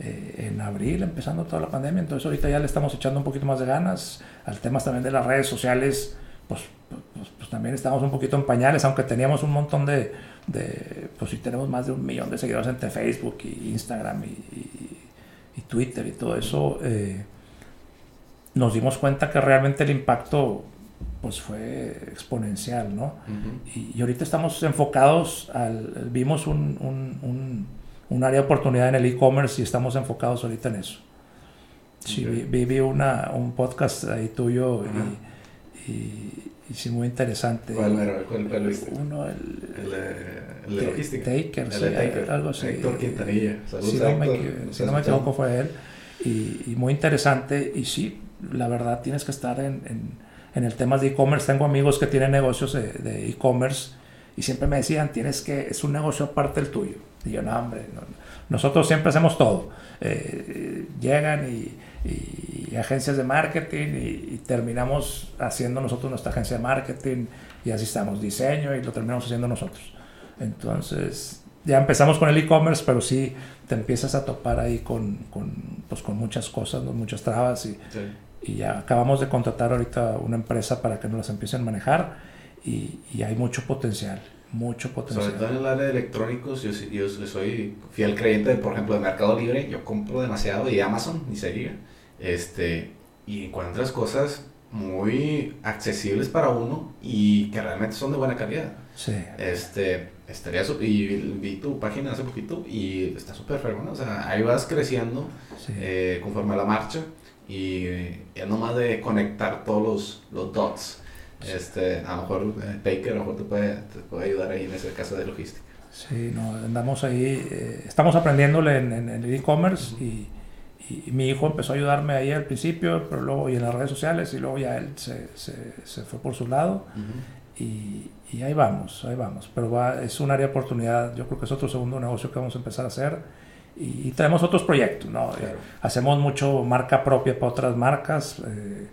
en abril, empezando toda la pandemia, entonces ahorita ya le estamos echando un poquito más de ganas al tema también de las redes sociales pues, pues, pues, también estamos un poquito en pañales, aunque teníamos un montón de, de pues sí tenemos más de un millón de seguidores entre Facebook y Instagram y, Twitter y todo eso, eh, nos dimos cuenta que realmente el impacto pues fue exponencial, ¿no? y, ahorita estamos enfocados, al, vimos un, un, un, área de oportunidad en el e-commerce y estamos enfocados ahorita en eso. Sí, vi, una, un podcast ahí tuyo y y, sí, muy interesante. ¿Cuál, cuál, cuál viste? Uno, el, el, de logística. Taker, sí, Taker. algo así. Héctor Quintanilla. Saludos, si, no me, si no me equivoco fue él. Y, y, muy interesante. Y sí, la verdad tienes que estar en, en, en el tema de e-commerce. Tengo amigos que tienen negocios de e-commerce y siempre me decían, tienes que, es un negocio aparte del tuyo. Y yo, no, hombre, nosotros siempre hacemos todo. Eh, llegan y y, agencias de marketing y, terminamos haciendo nosotros nuestra agencia de marketing y así estamos, diseño y lo terminamos haciendo nosotros. Entonces, ya empezamos con el e-commerce, pero sí te empiezas a topar ahí con, con, pues, con muchas cosas, muchas trabas y, y, ya acabamos de contratar ahorita una empresa para que nos las empiecen a manejar y, y hay mucho potencial mucho potencial. Sobre todo en el área de electrónicos, yo, yo, soy fiel creyente, por ejemplo, de Mercado Libre, yo compro demasiado y Amazon, ni se diga. Este, y encuentras cosas muy accesibles para uno y que realmente son de buena calidad. Sí. Este, estaría y vi tu página hace poquito y está súper fregona, o sea, ahí vas creciendo eh, conforme a la marcha y es nomás de conectar todos los, los dots. Este, a lo mejor eh, Baker a lo mejor te puede, te puede ayudar ahí en ese caso de logística. Sí, no, andamos ahí, eh, estamos aprendiéndole en, en, el e-commerce y y, mi hijo empezó a ayudarme ahí al principio, pero luego y en las redes sociales, y luego ya él se, se, se fue por su lado. Y, y, ahí vamos, ahí vamos. Pero va, es un área de oportunidad, yo creo que es otro segundo negocio que vamos a empezar a hacer. Y, tenemos otros proyectos, ¿no? Eh, hacemos mucho marca propia para otras marcas. Eh,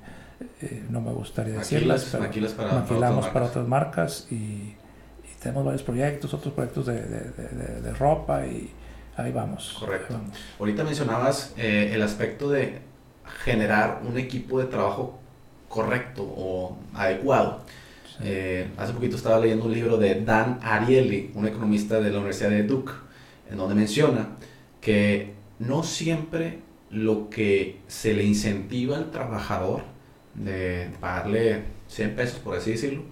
eh, no me gustaría decirlas, pero maquilamos para, otras marcas y, y, tenemos varios proyectos, otros proyectos de, de, de, de ropa y, Ahí vamos. Correcto. Ahorita mencionabas eh, el aspecto de generar un equipo de trabajo correcto o adecuado. Eh, hace poquito estaba leyendo un libro de Dan Ariely, un economista de la Universidad de Duke, en donde menciona que no siempre lo que se le incentiva al trabajador de pagarle 100 pesos, por así decirlo,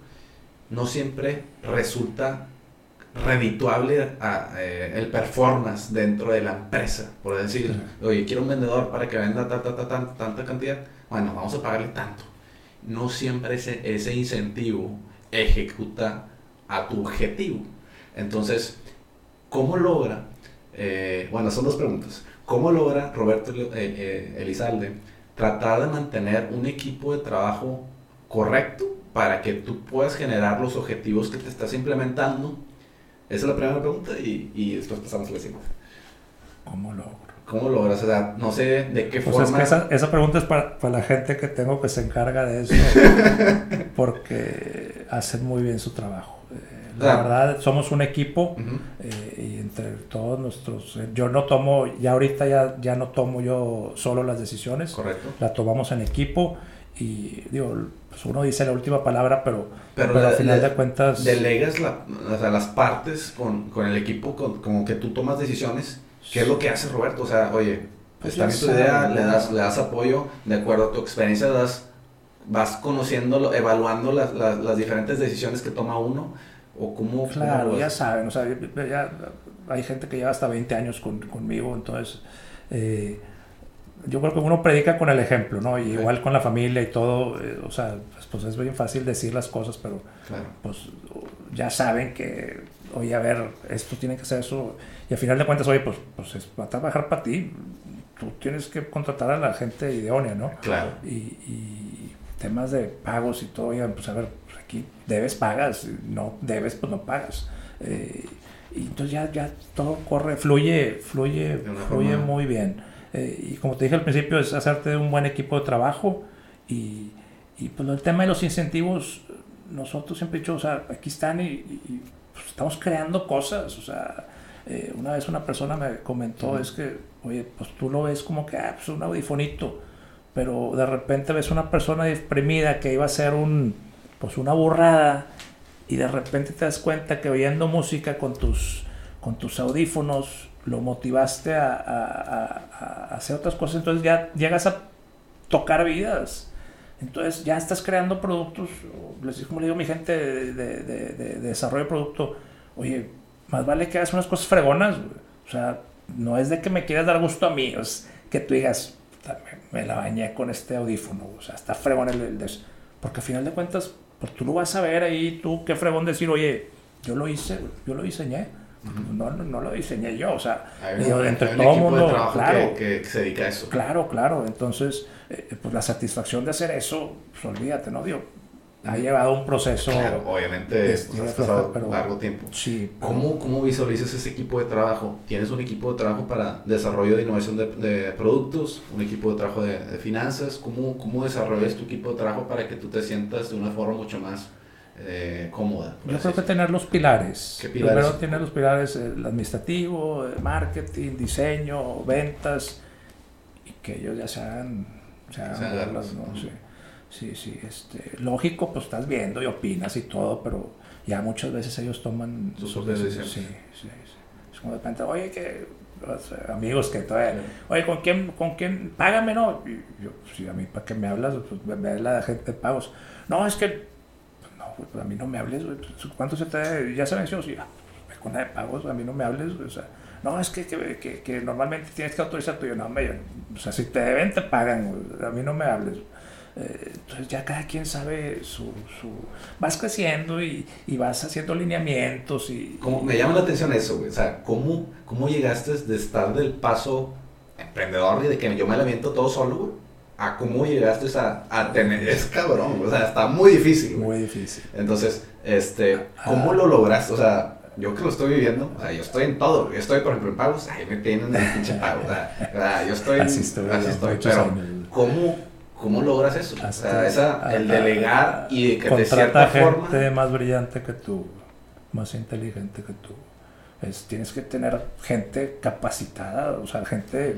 no siempre resulta redituable eh, el performance dentro de la empresa. Por decir, oye, quiero un vendedor para que venda tanta cantidad. Bueno, vamos a pagarle tanto. No siempre ese, ese incentivo ejecuta a tu objetivo. Entonces, ¿cómo logra? Eh, bueno, son dos preguntas. ¿Cómo logra Roberto eh, Elizalde tratar de mantener un equipo de trabajo correcto para que tú puedas generar los objetivos que te estás implementando esa es la primera pregunta y, y después pasamos a la siguiente. ¿Cómo logro? ¿Cómo logras? O sea, no sé de qué pues forma. Es que esa, esa, pregunta es para, para, la gente que tengo que se encarga de eso, porque hacen muy bien su trabajo. Eh, la verdad, somos un equipo eh, y entre todos nuestros. Eh, yo no tomo, ya ahorita ya, ya no tomo yo solo las decisiones. Correcto. La tomamos en equipo y digo, pues uno dice la última palabra, pero, pero, al final de cuentas... Delegas la, o sea, las partes con, con el equipo, con, como que tú tomas decisiones. ¿Qué es lo que hace Roberto? O sea, oye, pues está bien tu idea, le das, le das apoyo, de acuerdo a tu experiencia, das, vas conociendo, evaluando las, las, las diferentes decisiones que toma uno, ¿O cómo? Claro, cómo ya saben, o sea, ya hay gente que lleva hasta 20 años con, conmigo, entonces eh, yo creo que uno predica con el ejemplo, ¿no? Y igual con la familia y todo, eh, o sea, pues, pues, es bien fácil decir las cosas, pero Claro. pues ya saben que, oye, a ver, esto tiene que ser eso, y al final de cuentas, oye, pues, pues es, va a trabajar para ti, tú tienes que contratar a la gente idónea, ¿no? Claro. Y, y temas de pagos y todo, oigan, pues a ver, pues aquí debes, pagas, no debes, pues no pagas. Eh, y entonces ya, ya todo corre, fluye, fluye, fluye muy bien. Eh, y como te dije al principio, es hacerte un buen equipo de trabajo y, y pues el tema de los incentivos, nosotros siempre he dicho, o sea, aquí están y, pues, estamos creando cosas, o sea, eh, una vez una persona me comentó, es que, oye, pues tú lo ves como que, ah, pues un audifonito, pero de repente ves una persona deprimida que iba a ser un, pues una burrada y de repente te das cuenta que oyendo música con tus, con tus audífonos lo motivaste a, a- a- a hacer otras cosas, entonces ya llegas a tocar vidas. Entonces ya estás creando productos, les- como le digo a mi gente de, de- de- de- de desarrollo de producto, oye, más vale que hagas unas cosas fregonas, güey. o sea, no es de que me quieras dar gusto a mí, es que tú digas, "Puta, me, la bañé con este audífono, o sea, está fregón el, el des-". porque al final de cuentas, pues tú lo vas a ver ahí, tú qué fregón decir, oye, yo lo hice, yo lo diseñé, no, no, no lo diseñé yo, o sea, Hay un, entre hay un todo equipo mundo, de trabajo claro, que, que- se dedica a eso. Claro, claro. Entonces, eh, pues la satisfacción de hacer eso, pues olvídate, ¿no? Digo, ha llevado un proceso. Claro, obviamente de- pues, de has floja, pasado pero- largo tiempo. Sí. pero- ¿Cómo, ¿Cómo visualizas ese equipo de trabajo? ¿Tienes un equipo de trabajo para desarrollo de innovación de, de productos? ¿Un equipo de trabajo de, de finanzas? ¿Cómo, ¿Cómo desarrollas tu equipo de trabajo para que tú te sientas de una forma mucho más eh, cómoda? Yo creo que tener los pilares. ¿Qué pilares? Primero tener los pilares, eh, el administrativo, el marketing, diseño, ventas, y que ellos ya se hagan, se hagan Se hagan bolas, ¿no? Sí, sí, sí, este, lógico, pues estás viendo y opinas y todo, pero ya muchas veces ellos toman Sus propias Sí, sí, sí. Es como de repente, oye, que los, eh, amigos que todavía, oye, ¿con quién, con quién? Págame, ¿no? Y yo, sí, a mí, ¿para qué me hablas? Pues me, me la gente de pagos. No, es que, pues, pues a mí no me hables, güey. Pues, ¿Cuánto se te, ya se venció? Sí, ah, pues, de pagos, a mí no me hables, güey, o sea, no, es que, que, que, que normalmente tienes que autorizar tuyo, no, yo- o sea, si te deben, te pagan, güey, a mí no me hables. Eh, entonces ya cada quien sabe su, su... Vas creciendo y, y vas haciendo lineamientos y... Como me llama la atención eso, güey. O sea, ¿cómo, ¿cómo llegaste de estar del paso emprendedor y de que yo me la todo solo, güey? A cómo llegaste a, a tener... Es cabrón, o sea, está muy difícil, güey. Muy difícil. Entonces, este, ¿cómo Ah. lo lograste? O sea, yo que lo estoy viviendo, o sea, yo estoy en todo. Yo estoy, por ejemplo, en pagos, ahí me tienen el pinche pago. O sea, yo estoy, Así estoy, así Pero, años. ¿cómo, ¿cómo logras eso? O sea, esa, el a- delegar y de que de cierta gente forma... más brillante que tú, más inteligente que tú. Es, tienes que tener gente capacitada, o sea, gente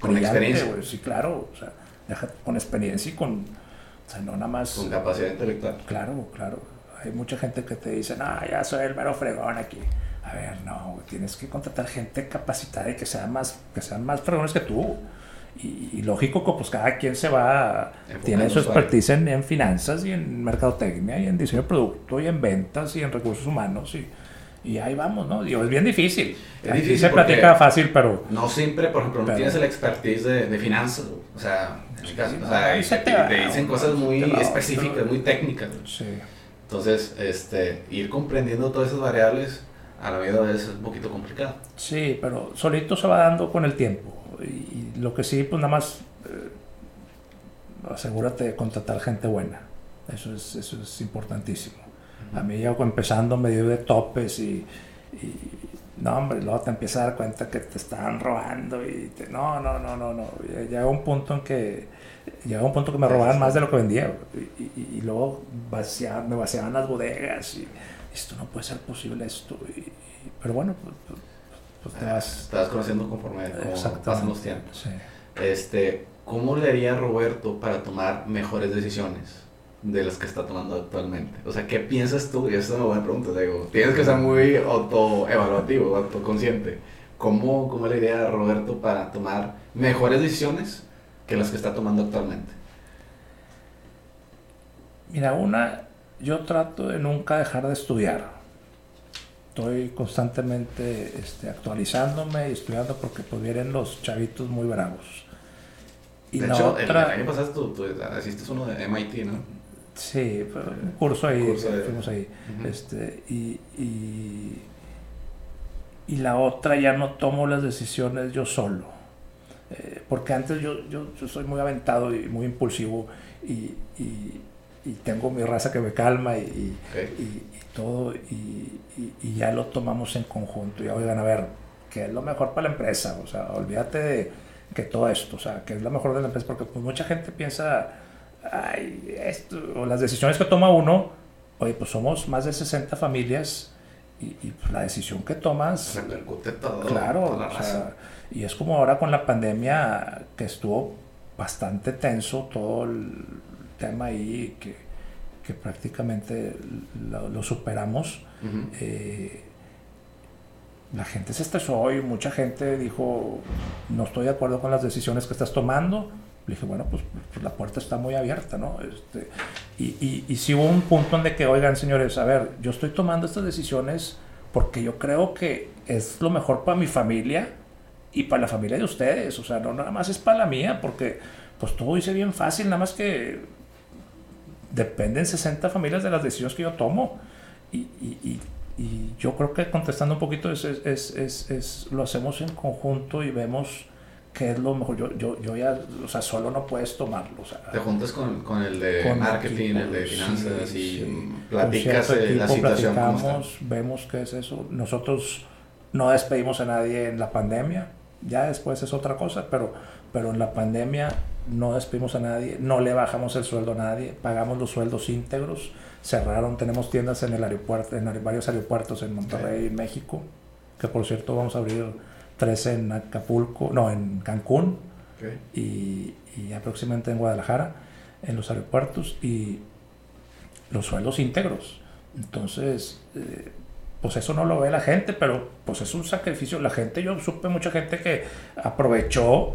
Con brillante, experiencia. güey, sí, claro, o sea, deja- con experiencia y con, o sea, no nada más, Con capacidad intelectual. claro, claro. Hay mucha gente que te dice, no, ya soy el mero fregón aquí. A ver, no, tienes que contratar gente capacitada y que sean más, que sean más fregones que tú. Y, y lógico que pues cada quien se va, Enfocando tiene su expertise en, en finanzas y en mercadotecnia y en diseño de producto y en ventas y en recursos humanos y, y ahí vamos, ¿no? Digo, es bien difícil. Es Aquí difícil se platica fácil, pero No siempre, por ejemplo, no Pero- tienes el expertise de, de finanzas, o sea, Sí, o sea, y te, te dicen cosas muy específicas, muy técnicas. sí. Entonces, este, ir comprendiendo todas esas variables a la vida es un poquito complicado. Sí, pero solito se va dando con el tiempo. Y, lo que sí, pues nada más eh, asegúrate de contratar gente buena. Eso es, eso es importantísimo. A mí ya empezando medio de topes y, y- no hombre, luego te empiezas a dar cuenta que te estaban robando y te- no, no, no, no, no. Llega un punto en que llega un punto que me robaban más de lo que vendía y, y- y luego vacía- me vaciaban las bodegas y esto no puede ser posible esto. y- y- pero bueno, pues, pues- pues te vas Te vas conociendo conforme pasan los tiempos. Sí. Este, ¿Cómo le haría Roberto para tomar mejores decisiones de las que está tomando actualmente? O sea, ¿qué piensas tú? Y esa es una buena pregunta. Digo, tienes que ser muy autoevaluativo, autoconsciente. ¿Cómo, ¿Cómo le haría a Roberto para tomar mejores decisiones que las que está tomando actualmente? Mira, una, yo trato de nunca dejar de estudiar. estoy constantemente este, actualizándome y estudiando porque pues vienen los chavitos muy bravos. Y de hecho, el, año pasado tú, tú, hiciste uno de MIT, ¿no? Sí, un curso ahí, fuimos ahí. este, y, y, la otra ya no tomo las decisiones yo solo. Eh, porque antes yo, yo, yo, soy muy aventado y muy impulsivo y, y, tengo mi raza que me calma y, todo y, ya lo tomamos en conjunto. Y oigan, a ver, ¿qué es lo mejor para la empresa? O sea, olvídate de que todo esto, o sea, que es lo mejor de la empresa, porque pues, mucha gente piensa ay, esto, o las decisiones que toma uno, oye, pues somos más de 60 familias y, pues la decisión que tomas... Claro, o sea, y es como ahora con la pandemia que estuvo bastante tenso todo el tema ahí, que, que prácticamente lo, superamos. Eh, la gente se estresó y mucha gente dijo, no estoy de acuerdo con las decisiones que estás tomando, le dije, bueno, pues, pues, la puerta está muy abierta, ¿no? Este, y, y, si hubo un punto donde que, oigan, señores, a ver, yo estoy tomando estas decisiones porque yo creo que es lo mejor para mi familia y para la familia de ustedes, o sea, no nada más es para la mía, porque pues todo dice bien fácil, nada más que dependen 60 familias de las decisiones que yo tomo. Y, y, y yo creo que contestando un poquito es, es, es, es, lo hacemos en conjunto y vemos que es lo mejor. Yo, yo, yo ya, o sea, solo no puedes tomarlo. O sea, Te juntas con, con el de marketing, el de finanzas y platicas la situación. Platicamos, vemos qué es eso. Nosotros no despedimos a nadie en la pandemia, ya después es otra cosa, pero, pero en la pandemia no despedimos a nadie, no le bajamos el sueldo a nadie, pagamos los sueldos íntegros, cerraron, tenemos tiendas en el aeropuerto, en varios aeropuertos en Monterrey, México, que por cierto vamos a abrir tres en Acapulco, no, en Cancún y, y, aproximadamente en Guadalajara, en los aeropuertos y los sueldos íntegros. Entonces, eh, pues eso no lo ve la gente, pero pues es un sacrificio. La gente, yo supe mucha gente que aprovechó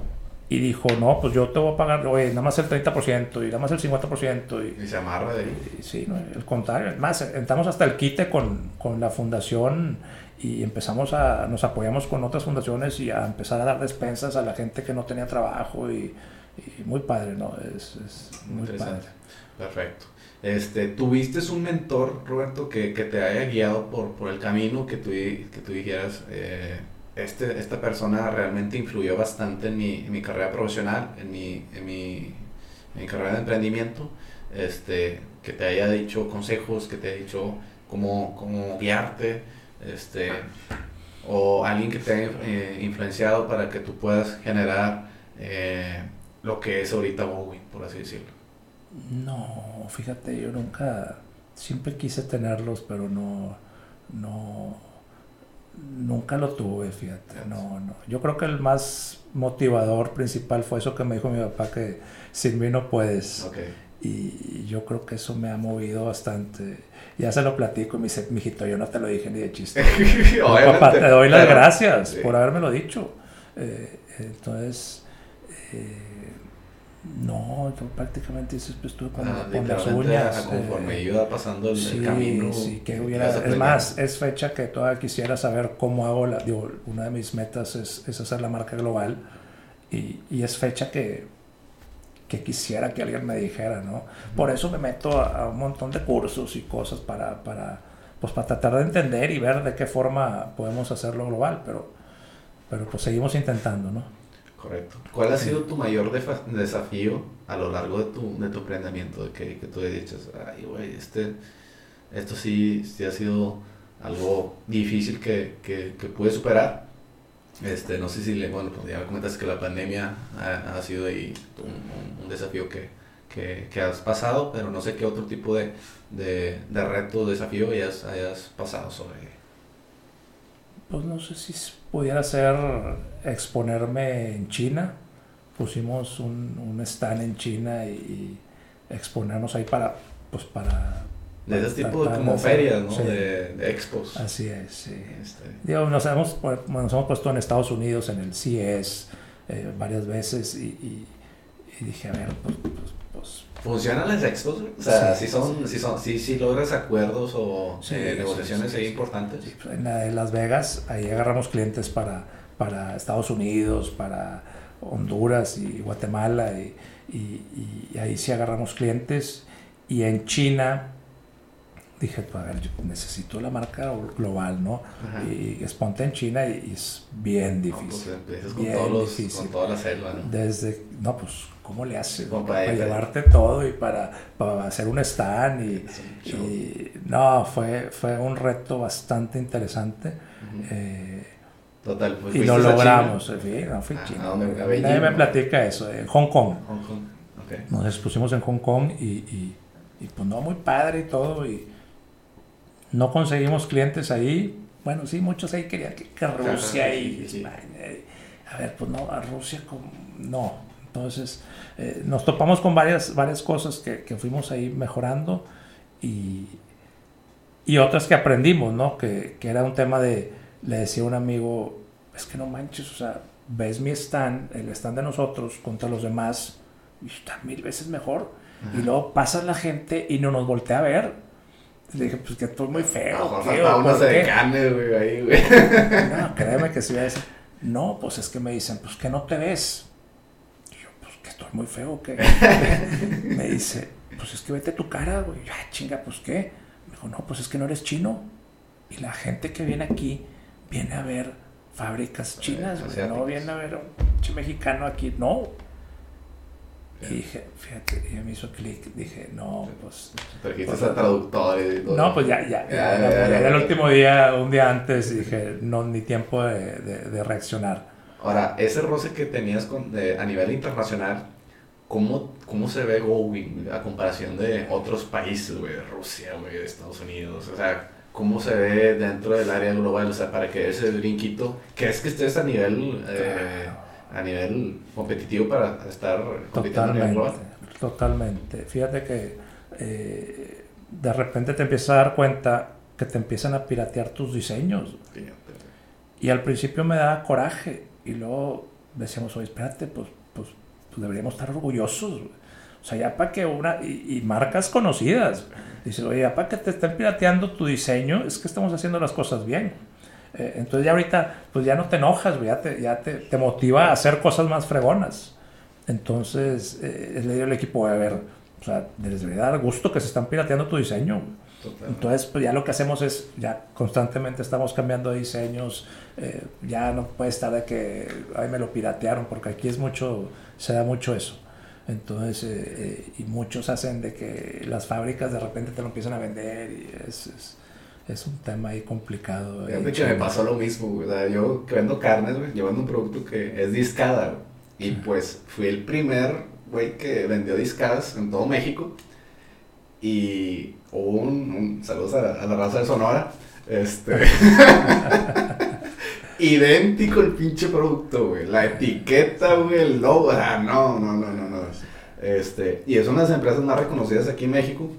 y dijo, no, pues yo te voy a pagar, oye, nada más el 30% y nada más el 50%. Y, y se amarra de ahí. sí, no, el contrario. Más, entramos hasta el quite con, con la fundación y empezamos a, nos apoyamos con otras fundaciones y a empezar a dar despensas a la gente que no tenía trabajo y, muy padre, ¿no? Es, muy padre. Perfecto. Este, ¿Tuviste un mentor, Roberto, que, que, te haya guiado por, por el camino que tú, que tú dijeras, eh, este, esta persona realmente influyó bastante en mi, en mi carrera profesional, en mi, en mi, en mi carrera de emprendimiento? Este, que te haya dicho consejos, que te haya dicho cómo, cómo guiarte este, o alguien que te haya eh, influenciado para que tú puedas generar eh, lo que es ahorita Bowen, por así decirlo? No, fíjate, yo nunca, siempre quise tenerlos, pero no, no, nunca lo tuve, fíjate, no, no. Yo creo que el más motivador principal fue eso que me dijo mi papá, que sin mí no puedes. Y yo creo que eso me ha movido bastante. Ya se lo platico y me dice, mijito, yo no te lo dije ni de chiste. papá, te doy las gracias por haberme lo dicho. Eh, entonces, eh, no, yo prácticamente dices, pues tú con, ah, las uñas. conforme eh, iba pasando el, sí, camino. Sí, que hubiera, es más, es fecha que todavía quisiera saber cómo hago la. Digo, una de mis metas es, es hacer la marca global. Y, y es fecha que que quisiera que alguien me dijera, ¿no? Por eso me meto a, un montón de cursos y cosas para, para, pues para tratar de entender y ver de qué forma podemos hacerlo global, pero, pero pues seguimos intentando, ¿no? Correcto. ¿Cuál ha sido tu mayor desafío a lo largo de tu, de tu emprendimiento? De que, que tú dices, ay, güey, este, esto sí, sí ha sido algo difícil que, que, que pude superar este, no sé si le, bueno, pues ya comentas que la pandemia ha, sido ahí un, desafío que, que, que, has pasado, pero no sé qué otro tipo de, de, de reto, desafío hayas, hayas pasado sobre. Pues no sé si pudiera ser exponerme en China. Pusimos un, un stand en China y, exponernos ahí para, pues para de ese tipo de como ferias, ¿no? De, de, expos. Así es, sí. Este. nos, hemos, nos hemos puesto en Estados Unidos en el CES eh, varias veces y, y, dije, a ver, pues, pues, pues, ¿Funcionan las expos? O sea, si son, si son, si, si logras acuerdos o Sí, eh, sí, negociaciones sí, ahí sí. importantes. Pues, En la de Las Vegas, ahí agarramos clientes para, para Estados Unidos, para Honduras y Guatemala, y, y- y ahí sí agarramos clientes. Y en China, dije, pues a ver, yo necesito la marca global, ¿no? Ajá. Y exponte en China y, es bien No, pues difícil. empiezas con, bien todos los, difícil. con toda la selva, ¿no? Desde, no, pues, ¿cómo le haces? Para, para- llevarte todo y para, para hacer un stand y, Es un y no, fue, fue un reto bastante interesante. Eh, Total, pues y lo a China. logramos. en fin, no fui Ah, China. ¿a dónde? ¿A Nadie Beijing, me no? platica eso. En Hong Kong. Hong Kong. Nos expusimos en Hong Kong y, y, y, pues no, muy padre y todo. Y no conseguimos clientes ahí. Bueno, sí, muchos ahí querían que, que Rusia Ajá, y sí, sí. España. y- a ver, pues no, a Rusia como, no. Entonces, eh, nos topamos con varias, varias cosas que, que fuimos ahí mejorando y, y otras que aprendimos, ¿no? Que, que era un tema de, le decía a un amigo, es que no manches, o sea, ves mi stand, el stand de nosotros contra los demás, y está mil veces mejor. Ajá. Y luego pasa la gente y no nos voltea a ver. Le dije, pues que estoy muy feo. lo mejor tío, faltaba unos ¿por qué?". decanes, güey, ahí, güey. No, créeme que si voy a decir, no, pues es que me dicen, pues que no te ves. Y yo, pues que estoy muy feo, que Me dice, pues es que vete tu cara, güey. Ya, chinga, pues qué. Me dijo, no, pues es que no eres chino. Y la gente que viene aquí viene a ver fábricas chinas, güey. No viene a ver un mexicano aquí, no. Y dije, fíjate, y me hizo clic. Dije, no, pues. Trajiste a traductores y todo. No, pues ya, ya. Ya, el último día, un día antes, dije, no, ni tiempo de, de- de reaccionar. Ahora, ese roce que tenías con, de- a nivel internacional, ¿cómo, ¿cómo se ve Going a comparación de otros países, güey? De Rusia, güey, de Estados Unidos. O sea, ¿cómo se ve dentro del área global? O sea, para que ese brinquito, ¿crees que estés a nivel, eh, a nivel competitivo para estar compitiendo a nivel Totalmente, global? totalmente. Fíjate que eh, de repente te empiezas a dar cuenta que te empiezan a piratear tus diseños. Fíjate. Y al principio me daba coraje. Y luego decíamos, oye, espérate, pues, pues, pues deberíamos estar orgullosos. O sea, ya para que una. Y, y marcas conocidas. Dices, oye, ya para que te estén pirateando tu diseño, es que estamos haciendo las cosas bien. Eh, entonces ya ahorita, pues ya no te enojas, güey, ya, te, ya te, te motiva a hacer cosas más fregonas. Entonces, eh, le digo al equipo, a ver, o sea, les debería dar gusto que se están pirateando tu diseño. Total. Entonces, pues ya lo que hacemos es, ya constantemente estamos cambiando de diseños, eh, ya no puede estar de que, ay, me lo piratearon, porque aquí es mucho, se da mucho eso. Entonces, eh, eh, y muchos hacen de que las fábricas de repente te lo empiezan a vender y es, es, es un tema ahí complicado. Eh, que me pasó lo mismo, güey. O sea, yo que vendo carnes, güey, yo vendo un producto que es discada, güey. Y pues fui el primer güey que vendió discadas en todo México. Y hubo un, un saludos a, a la raza de Sonora. Este. idéntico el pinche producto, güey. La etiqueta, güey, el logo. O sea, no, no, no, no, no. Este, y es una de las empresas más reconocidas aquí en México.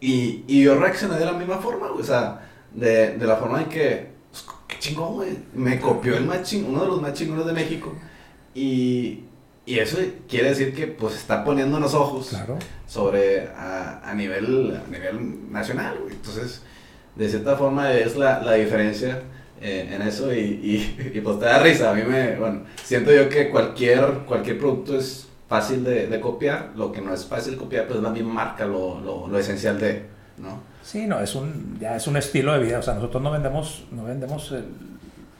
Y, y yo reaccioné de la misma forma, güey. O sea, de, de la forma en que, pues, qué chingón, güey. Me copió el más ching- uno de los más chingones de México. Y, y eso quiere decir que, pues, está poniendo los ojos Claro. sobre a, a nivel a nivel nacional, güey. Entonces, de cierta forma es la, la diferencia eh, en eso y, y, y, pues te da risa. A mí me, bueno, siento yo que cualquier, cualquier producto es fácil de, de copiar. Lo que no es fácil copiar, pues es la misma marca, lo, lo, lo esencial de, ¿no? Sí, no, es un, ya es un estilo de vida. O sea, nosotros no vendemos, no vendemos el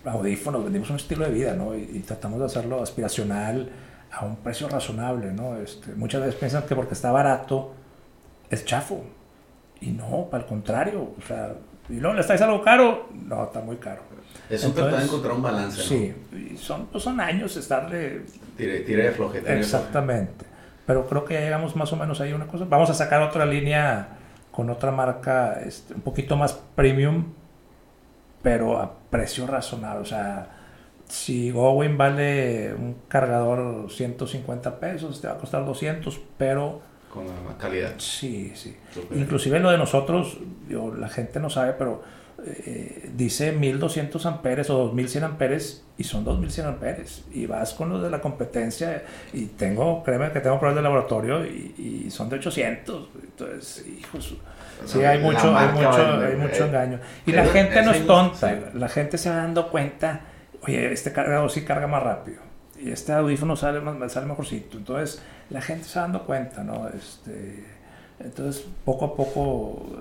audífonos, vendemos un estilo de vida, ¿no? Y, y tratamos de hacerlo aspiracional a un precio razonable, ¿no? Este, muchas veces piensan que porque está barato es chafo. Y no, para el contrario. O sea, y luego le estáis algo caro, no, está muy caro. Es un Entonces, tratar de encontrar un balance, ¿no? Sí, y son, pues son años estarle Tire, tire de tire flojera. Exactamente. Pero creo que ya llegamos más o menos ahí a una cosa. Vamos a sacar otra línea con otra marca este, un poquito más premium, pero a precio razonable. O sea, si Gowin vale un cargador 150 pesos, te va a costar 200, pero Con la calidad. sí, sí. Inclusive lo de nosotros, digo, la gente no sabe, pero eh, dice 1200 amperes o 2100 amperes y son 2100 amperes. Y vas con los de la competencia y tengo, créeme que tengo pruebas de laboratorio y, y son de 800 entonces, hijos sí hay mucho, hay mucho, hay mucho engaño. Y la gente no es tonta, la gente se va dando cuenta oye, este cargador sí carga más rápido y este audífono sale, sale mejorcito entonces la gente se va dando cuenta, ¿no? Este, entonces poco a poco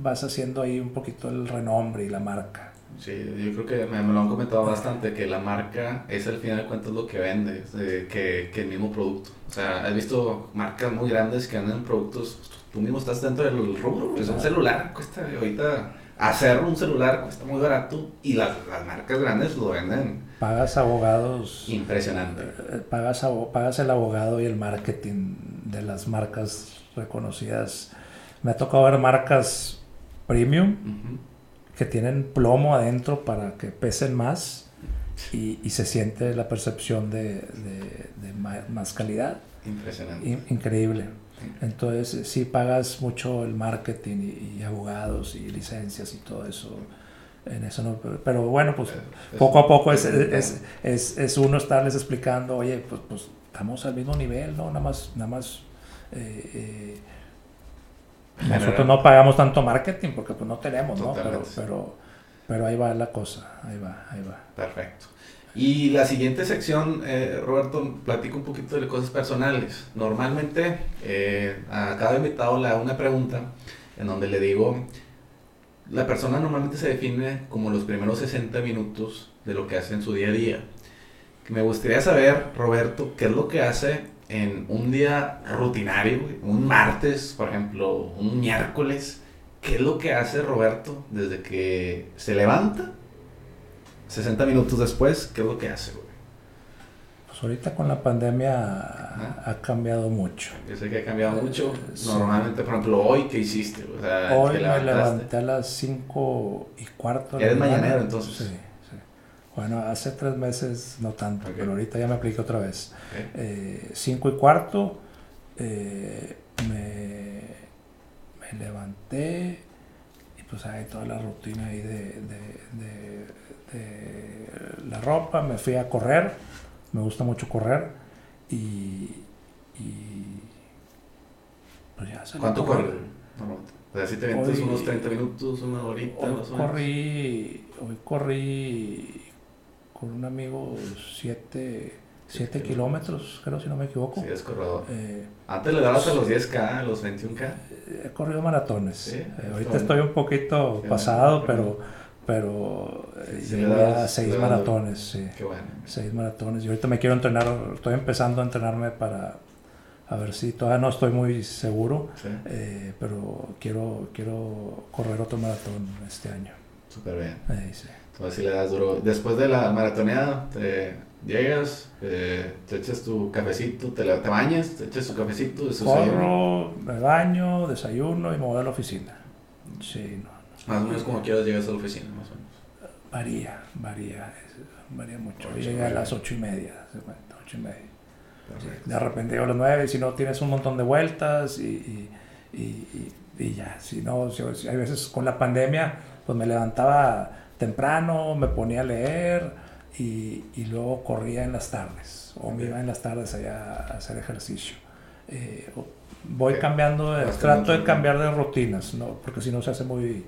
vas haciendo ahí un poquito el renombre y la marca. Sí, yo creo que me, lo han comentado bastante, que la marca es al final de cuentas lo que vende, que, que, el mismo producto. O sea, has visto marcas muy grandes que venden productos, tú mismo estás dentro del rubro, pues un celular cuesta ahorita, hacer un celular cuesta muy barato y las, las marcas grandes lo venden. Pagas abogados. Impresionante. Eh, pagas, pagas el abogado y el marketing de las marcas reconocidas. Me ha tocado ver marcas premium que tienen plomo adentro para que pesen más y, y se siente la percepción de, de, más calidad. Impresionante. increíble. Entonces, sí pagas mucho el marketing y, abogados y licencias y todo eso. En eso no, pero, bueno, pues poco a poco es, es, es, es, uno estarles explicando, oye, pues, pues estamos al mismo nivel, ¿no? Nada más, nada más eh, eh, nosotros no pagamos tanto marketing porque pues no tenemos, ¿no? Pero, pero, pero, ahí va la cosa, ahí va, ahí va. Perfecto. Y la siguiente sección, eh, Roberto, platico un poquito de cosas personales. Normalmente eh, a cada invitado le hago una pregunta en donde le digo, la persona normalmente se define como los primeros 60 minutos de lo que hace en su día a día. Me gustaría saber, Roberto, qué es lo que hace en un día rutinario, un martes, por ejemplo, un miércoles, ¿qué es lo que hace Roberto desde que se levanta? 60 minutos después, ¿qué es lo que hace, Pues ahorita con la pandemia ha cambiado mucho. Yo sé que ha cambiado mucho. Normalmente, por ejemplo, hoy, ¿qué hiciste? hoy me levanté a las 5 y cuarto. ¿Eres mañanero entonces? Sí. Bueno, hace tres meses no tanto, pero ahorita ya me apliqué otra vez. Eh, cinco y cuarto, eh, me, me, levanté y pues hay toda la rutina ahí de, de, de, la ropa, me fui a correr, me gusta mucho correr y, y pues ya ¿Cuánto corres? No, o sea, te hoy, unos 30 minutos, una horita. Hoy corrí, hoy corrí con un amigo 7 siete kilómetros, creo si no me equivoco. Sí, es corredor. Eh, Antes le dabas a los 10K, a los 21K. He corrido maratones. Eh, ahorita estoy un poquito pasado, pero pero sí, a seis maratones. Sí. Qué bueno. Seis maratones. Y ahorita me quiero entrenar, estoy empezando a entrenarme para a ver si todavía no estoy muy seguro, eh, pero quiero, quiero correr otro maratón este año. Súper bien. sí. Entonces, si le das duro. Después de la maratoneada, te llegas, eh, te echas tu cafecito, te, te, bañas, te echas tu cafecito. Corro, me baño, desayuno y me voy a la oficina. Sí, no. Más o menos como quieras llegas a la oficina, más o menos. Varía, varía, varía mucho. Llega a las ocho y media, ocho y media. De repente a las nueve, si no tienes un montón de vueltas y, y, y, y ya. Si no, si, hay veces con la pandemia, pues me levantaba temprano, me ponía a leer y, y, luego corría en las tardes o me iba en las tardes allá a hacer ejercicio. Eh, voy cambiando, trato de cambiar de rutinas, ¿no? porque si no se hace muy...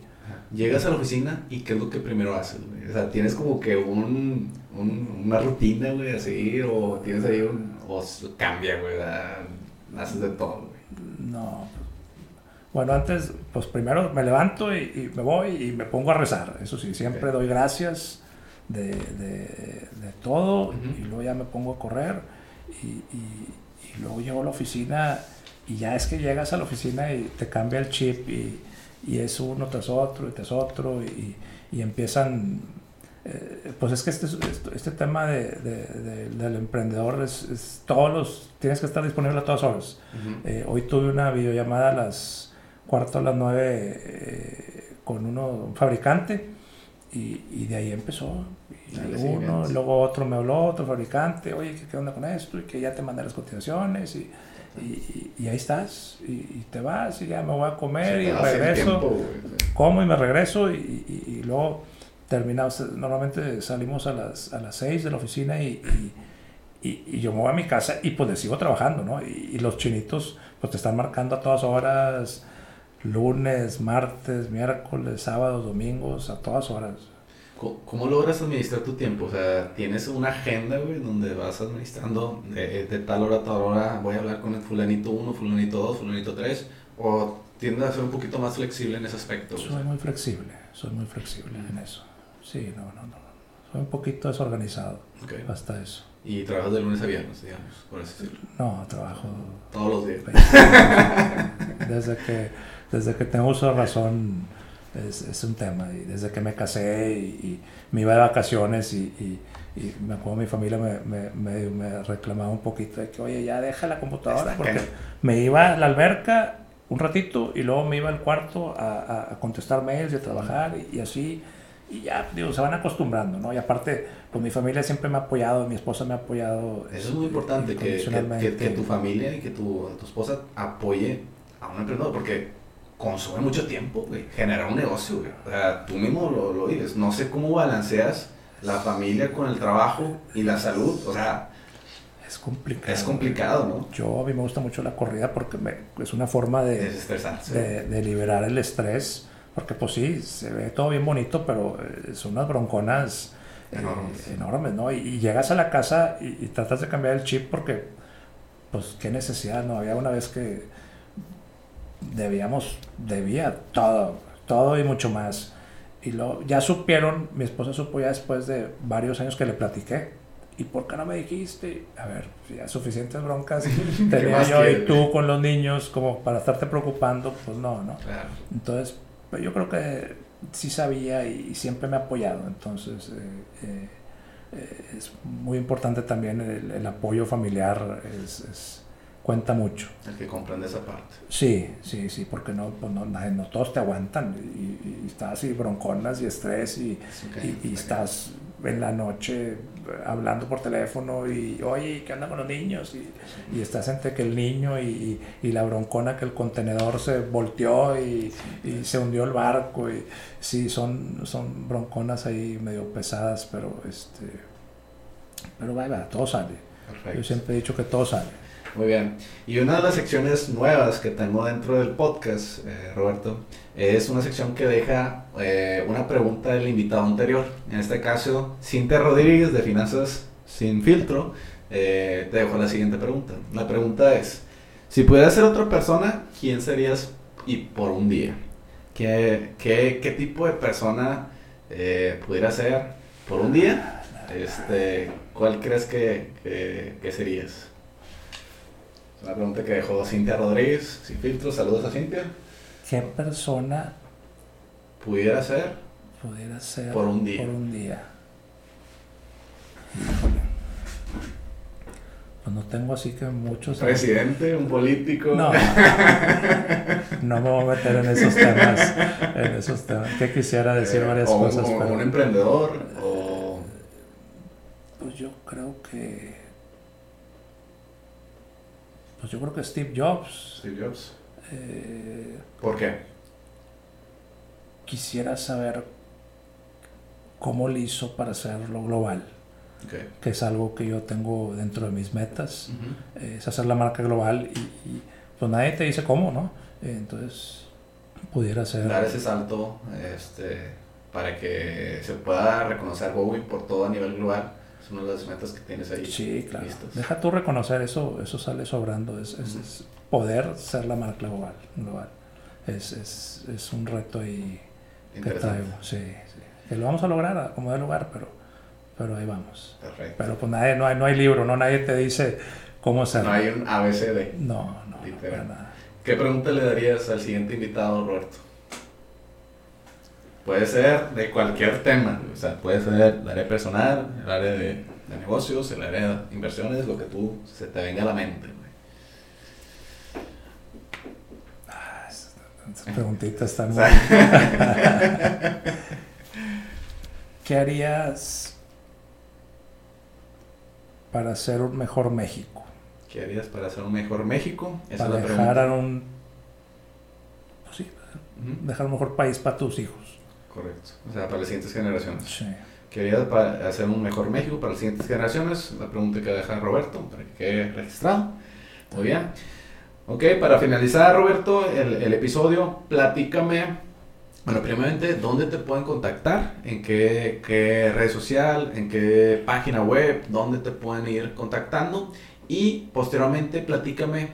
Llegas a la oficina y ¿qué es lo que primero haces? O sea, tienes como que un, un, una rutina, güey, así, o tienes ahí un... o cambia, güey, haces de todo, güey. No, bueno, antes, pues primero me levanto y, me voy y me pongo a rezar. Eso sí, siempre doy gracias de, de, todo y luego ya me pongo a correr y, y, luego llego a la oficina y ya es que llegas a la oficina y te cambia el chip y, y es uno tras otro y tras otro y, empiezan... Eh, pues es que este, este tema de, del emprendedor es, todos los... Tienes que estar disponible a todas horas. Eh, hoy tuve una videollamada a las cuarto a las nueve eh, con uno, un fabricante, y, y, de ahí empezó. Y uno, luego otro me habló, otro fabricante, oye, ¿qué, onda con esto? Y que ya te mandé las cotizaciones. Y, Y, y ahí estás, y, y, te vas, y ya me voy a comer, y regreso. como y me regreso, y, y luego terminamos. Normalmente salimos a las, a las 6 de la oficina y, y, yo me voy a mi casa y pues sigo trabajando, ¿no? Y, los chinitos pues te están marcando a todas horas, lunes, martes, miércoles, sábados, domingos, a todas horas. ¿Cómo, logras administrar tu tiempo? O sea, ¿tienes una agenda, güey, donde vas administrando de, tal hora a tal hora voy a hablar con el fulanito 1, fulanito 2, fulanito 3? ¿O tiendes a ser un poquito más flexible en ese aspecto? Soy muy flexible, soy muy flexible en eso. Sí, no, no, no. Soy un poquito desorganizado. Okay. Hasta eso. ¿Y trabajas de lunes a viernes, digamos, por así decirlo? No, trabajo... Todos los días. desde que, desde que tengo uso de razón es, es, un tema. Y desde que me casé y, me iba de vacaciones y, y, y, me acuerdo mi familia me, me, me, reclamaba un poquito de que, oye, ya deja la computadora. Porque me iba a la alberca un ratito y luego me iba al cuarto a, a contestar mails y a trabajar y, así y ya, digo, se van acostumbrando, ¿no? Y aparte, pues mi familia siempre me ha apoyado, mi esposa me ha apoyado. Eso es muy importante, que, que, que, tu familia y que tu, tu, esposa apoye a un emprendedor, porque consume mucho tiempo, güey, genera un negocio, güey. O sea, tú mismo lo, lo dices, no sé cómo balanceas la familia con el trabajo y la salud, o sea... Es complicado. Es complicado, ¿no? Yo, a mí me gusta mucho la corrida porque me, es una forma de, de, de liberar el estrés porque pues sí, se ve todo bien bonito, pero eh, son unas bronconas eh, enormes, ¿no? Y, llegas a la casa y, tratas de cambiar el chip porque, pues, qué necesidad, ¿no? Había una vez que debíamos, debía todo, todo y mucho más. Y lo, ya supieron, mi esposa supo ya después de varios años que le platiqué. ¿Y por qué no me dijiste? A ver, ya suficientes broncas tenía yo y tú con los niños como para estarte preocupando, pues no, ¿no? Claro. Entonces, pero yo creo que sí sabía y siempre me ha apoyado, entonces eh, eh, eh, es muy importante también el, apoyo familiar, es, cuenta mucho. El que comprende esa parte. Sí, sí, sí, porque no, pues no, no, todos te aguantan y, estás así bronconas y estrés y, y estás en la noche hablando por teléfono y, oye, ¿qué anda con los niños? Y, y estás entre que el niño y, y, la broncona que el contenedor se volteó y, se hundió el barco. Y, sí, son, son bronconas ahí medio pesadas, pero este pero vaya, todo sale. Yo siempre he dicho que todo sale. Muy bien. Y una de las secciones nuevas que tengo dentro del podcast, eh, Roberto, es una sección que deja eh, una pregunta del invitado anterior. En este caso, Cintia Rodríguez de Finanzas Sin Filtro, eh, te dejo la siguiente pregunta. La pregunta es, si pudieras ser otra persona, ¿quién serías y por un día? ¿Qué, qué, qué tipo de persona eh, pudiera ser por un día? Este, ¿Cuál crees que, que, que serías? Es una pregunta que dejó Cintia Rodríguez, Sin Filtro. Saludos a Cintia. ¿Qué persona pudiera ser? Pudiera ser por un día. Por un día. Pues no tengo así que muchos. Presidente, un político. No, no me voy a meter en esos temas. En esos temas. Que quisiera decir eh, varias cosas. O un emprendedor. O... Pues yo creo que. Pues yo creo que Steve Jobs. Steve Jobs. Eh, ¿Por qué? Quisiera saber cómo le hizo para hacerlo global. Que es algo que yo tengo dentro de mis metas. Es hacer la marca global y, pues nadie te dice cómo, ¿no? entonces, pudiera ser... Dar ese salto este, para que se pueda reconocer Bowie por todo a nivel global. Es una de las metas que tienes ahí. Sí, claro. Deja tú reconocer eso, eso sale sobrando. es, es poder ser la marca global. global. Es, es, es un reto y que traigo. Sí, sí. Que lo vamos a lograr como de lugar, pero, pero ahí vamos. Perfecto. Pero pues nadie, no, hay, no hay libro, no nadie te dice cómo hacerlo. No hay un ABCD. No, no. Literal. nada. ¿Qué pregunta le darías al siguiente invitado, Roberto? Puede ser de cualquier tema, o sea, puede ser el área personal, el área de, de negocios, el área de inversiones, lo que tú se te venga a la mente. preguntitas están muy... ¿Qué harías para ser un mejor México? ¿Qué harías para hacer un mejor México? Esa para es la dejar un... Pues sí, dejar un mejor país para tus hijos. Correcto. O sea, para las siguientes generaciones. Sí. ¿Qué harías para hacer un mejor México para las siguientes generaciones? La pregunta que deja Roberto para que quede registrado. Muy bien. Ok, para finalizar, Roberto, el, el episodio, platícame bueno, primeramente, ¿dónde te pueden contactar? ¿En qué, qué, red social? ¿En qué página web? ¿Dónde te pueden ir contactando? Y posteriormente, platícame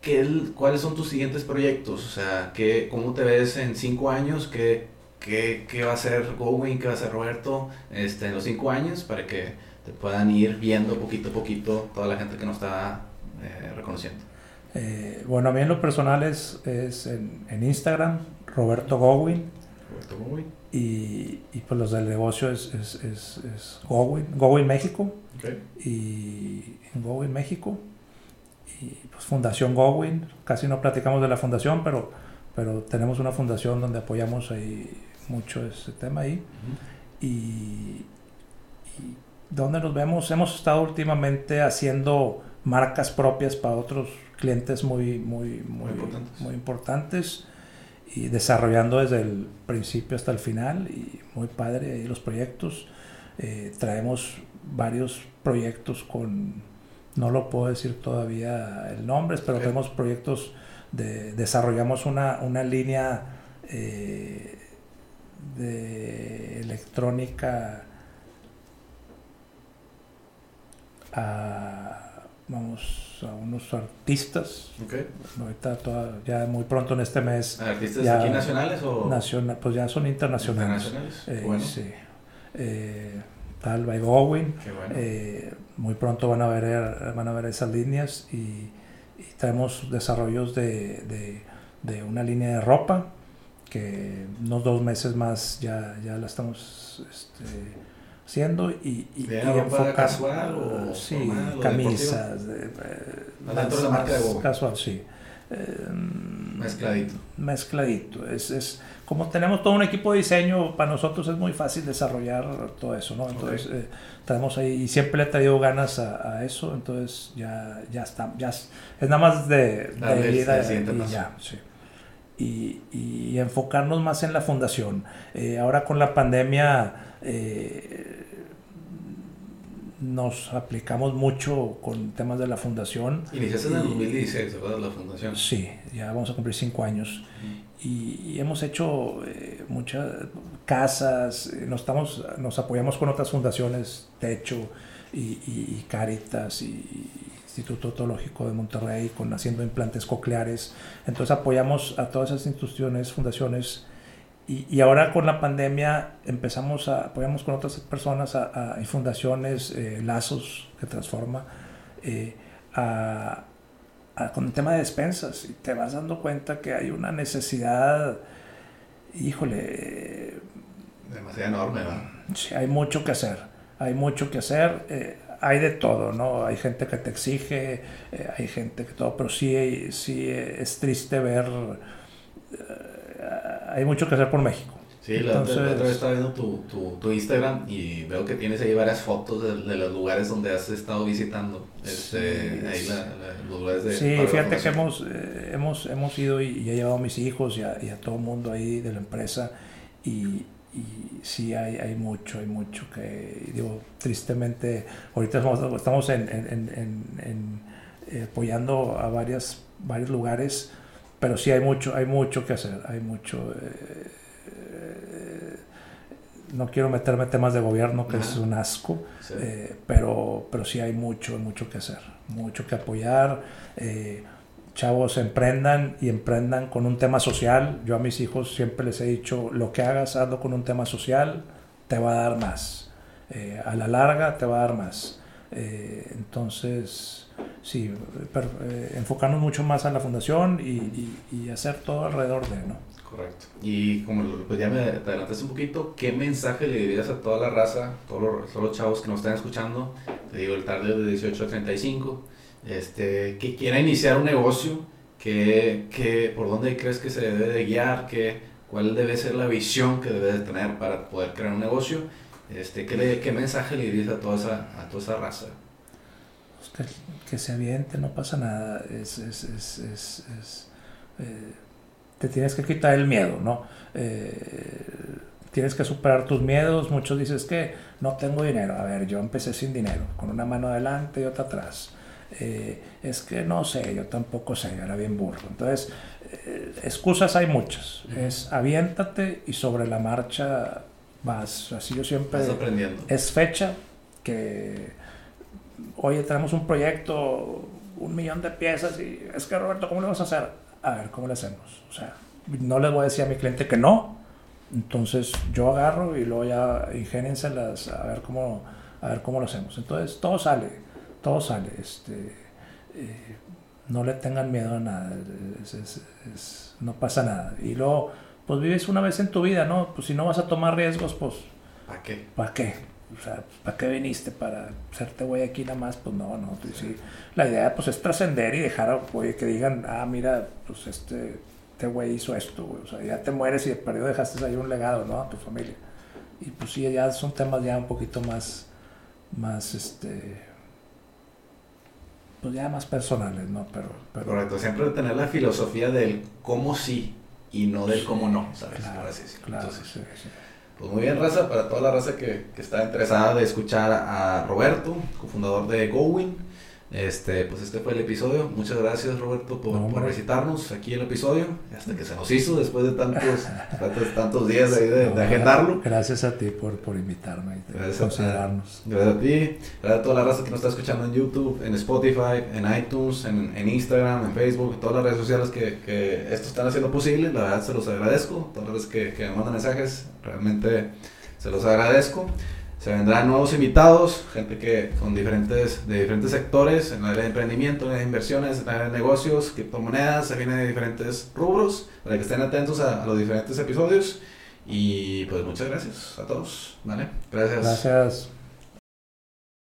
qué, cuáles son tus siguientes proyectos. O sea, qué, ¿cómo te ves en cinco años? ¿Qué, qué, qué va a ser Going? ¿Qué va a ser Roberto este, en los cinco años? Para que te puedan ir viendo poquito a poquito toda la gente que nos está eh, reconociendo. Eh, bueno, a mí en lo personal es, es en, en Instagram, Roberto Gowin. Roberto Gowin. Y, y pues los del negocio es, es, es, es Gowin, Gowin México. Y en Gowin México. Y pues Fundación Gowin. Casi no platicamos de la fundación, pero, pero tenemos una fundación donde apoyamos ahí mucho ese tema ahí. y, y donde nos vemos, hemos estado últimamente haciendo marcas propias para otros clientes muy, muy, muy, muy importantes y desarrollando desde el principio hasta el final y muy padre ahí los proyectos. Eh, traemos varios proyectos con, no lo puedo decir todavía el nombre, pero tenemos proyectos de, desarrollamos una, una línea eh, de electrónica a vamos a unos artistas. Okay. Ahorita ya muy pronto en este mes. ¿Artistas aquí nacionales o...? Nacional, pues ya son internacionales. ¿Internacionales? Eh, bueno. Sí. Eh, tal by Gowin. Bueno. Eh, muy pronto van a ver, van a ver esas líneas y, y tenemos desarrollos de, de, de, una línea de ropa que unos dos meses más ya, ya la estamos... Este, haciendo y, y, y enfocar casual o sí, formal, camisas de, de, dentro de la marca de Bobo. casual sí. Eh, mezcladito. Mezcladito es, es como tenemos todo un equipo de diseño para nosotros es muy fácil desarrollar todo eso no entonces okay. eh, tenemos ahí y siempre le he traído ganas a, a, eso entonces ya ya está ya es, es nada más de, de ir a, y ya sí y, y, enfocarnos más en la fundación eh, ahora con la pandemia eh, nos aplicamos mucho con temas de la fundación. Iniciaste en el 2016, ¿verdad? La fundación. Sí, ya vamos a cumplir cinco años. Y, y, hemos hecho eh, muchas casas, nos, estamos, nos apoyamos con otras fundaciones, Techo y, y, y Caritas y Instituto Teológico de Monterrey, con haciendo implantes cocleares. Entonces apoyamos a todas esas instituciones, fundaciones y, y, ahora con la pandemia empezamos a apoyamos con otras personas, a, a fundaciones, eh, lazos que transforma, eh, a, a, con el tema de despensas. Y te vas dando cuenta que hay una necesidad, híjole. Demasiado enorme, ¿no? Sí, hay mucho que hacer. Hay mucho que hacer. Eh, hay de todo, ¿no? Hay gente que te exige, hay gente que todo, pero sí, sí es triste ver hay mucho que hacer por México. Sí, Entonces, la, otra vez estaba viendo tu, tu, tu, Instagram y veo que tienes ahí varias fotos de, de los lugares donde has estado visitando. Este, sí, ahí la, la, los lugares de... Sí, fíjate que hemos, eh, hemos, hemos ido y, y, he llevado a mis hijos y a, y a todo el mundo ahí de la empresa y, y sí hay, hay mucho, hay mucho que, digo, tristemente, ahorita estamos, estamos en, en, en, en eh, apoyando a varias, varios lugares pero sí hay mucho, hay mucho que hacer, hay mucho... Eh, eh, no quiero meterme en temas de gobierno, que es un asco, sí. eh, pero, pero sí hay mucho, mucho que hacer, mucho que apoyar. Eh, chavos, emprendan y emprendan con un tema social. Yo a mis hijos siempre les he dicho, lo que hagas, hazlo con un tema social, te va a dar más. Eh, a la larga te va a dar más. entonces sí, eh, enfocarnos mucho más a la fundación y, y, y, hacer todo alrededor de, ¿no? Correcto. Y como pues ya me adelantaste un poquito, ¿qué mensaje le dirías a toda la raza, todos los, todos los chavos que nos están escuchando? Te digo, el tarde de 18 a 35, este, que quiera iniciar un negocio, que, que, por dónde crees que se debe de guiar, que, cuál debe ser la visión que debe de tener para poder crear un negocio, este, ¿qué, qué mensaje le dirías a toda esa, a toda esa raza? pues, que, se aviente, no pasa nada. Es, es, es, es eh, te tienes que quitar el miedo, ¿no? Eh, tienes que superar tus miedos. Muchos dices que no tengo dinero. A ver, yo empecé sin dinero, con una mano adelante y otra atrás. Eh, es que no sé, yo tampoco sé, era bien burro. Entonces, excusas hay muchas. Es aviéntate y sobre la marcha vas. Así yo siempre. aprendiendo. Es fecha que, oye, tenemos un proyecto, un millón de piezas y es que Roberto, ¿cómo lo vas a hacer? a ver cómo le hacemos. O sea, no le voy a decir a mi cliente que no. Entonces yo agarro y luego ya ingénienselas a ver cómo, a ver cómo lo hacemos. Entonces todo sale, todo sale. Este, eh, no le tengan miedo a nada, no pasa nada. Y luego, pues vives una vez en tu vida, ¿no? Pues si no vas a tomar riesgos, pues... ¿Para qué? ¿Para qué? O sea, ¿para qué viniste? ¿Para hacerte güey aquí nada más? Pues no, no. Pues, sí. La idea pues es trascender y dejar, oye, que digan, ah, mira, pues este, este güey hizo esto, güey. O sea, ya te mueres y de perdido dejaste ahí un legado, ¿no? A tu familia. Y pues sí, ya son temas ya un poquito más, más, este, pues ya más personales, ¿no? Pero, pero... Correcto, siempre tener la filosofía del cómo sí y no del cómo no, ¿sabes? Claro, claro, sí, sí. Pues muy bien, raza, para toda la raza que, que está interesada de escuchar a Roberto, cofundador de Gowin. Este, pues este fue el episodio. Muchas gracias Roberto por, por visitarnos aquí el episodio. Hasta que se nos hizo después de tantos, tantos, días de, de, agendarlo. Gracias a ti por, por invitarme y gracias considerarnos. A, gracias a ti, gracias a toda la raza que nos está escuchando en YouTube, en Spotify, en iTunes, en, en Instagram, en Facebook, en todas las redes sociales que, que, esto están haciendo posible. La verdad se los agradezco. Todas las veces que, que me mandan mensajes, realmente se los agradezco. Se vendrán nuevos invitados, gente que con diferentes, de diferentes sectores, en el de emprendimiento, en de inversiones, en el de negocios, criptomonedas, se vienen de diferentes rubros, para que estén atentos a, los diferentes episodios. Y pues muchas gracias a todos, ¿vale? Gracias. Gracias.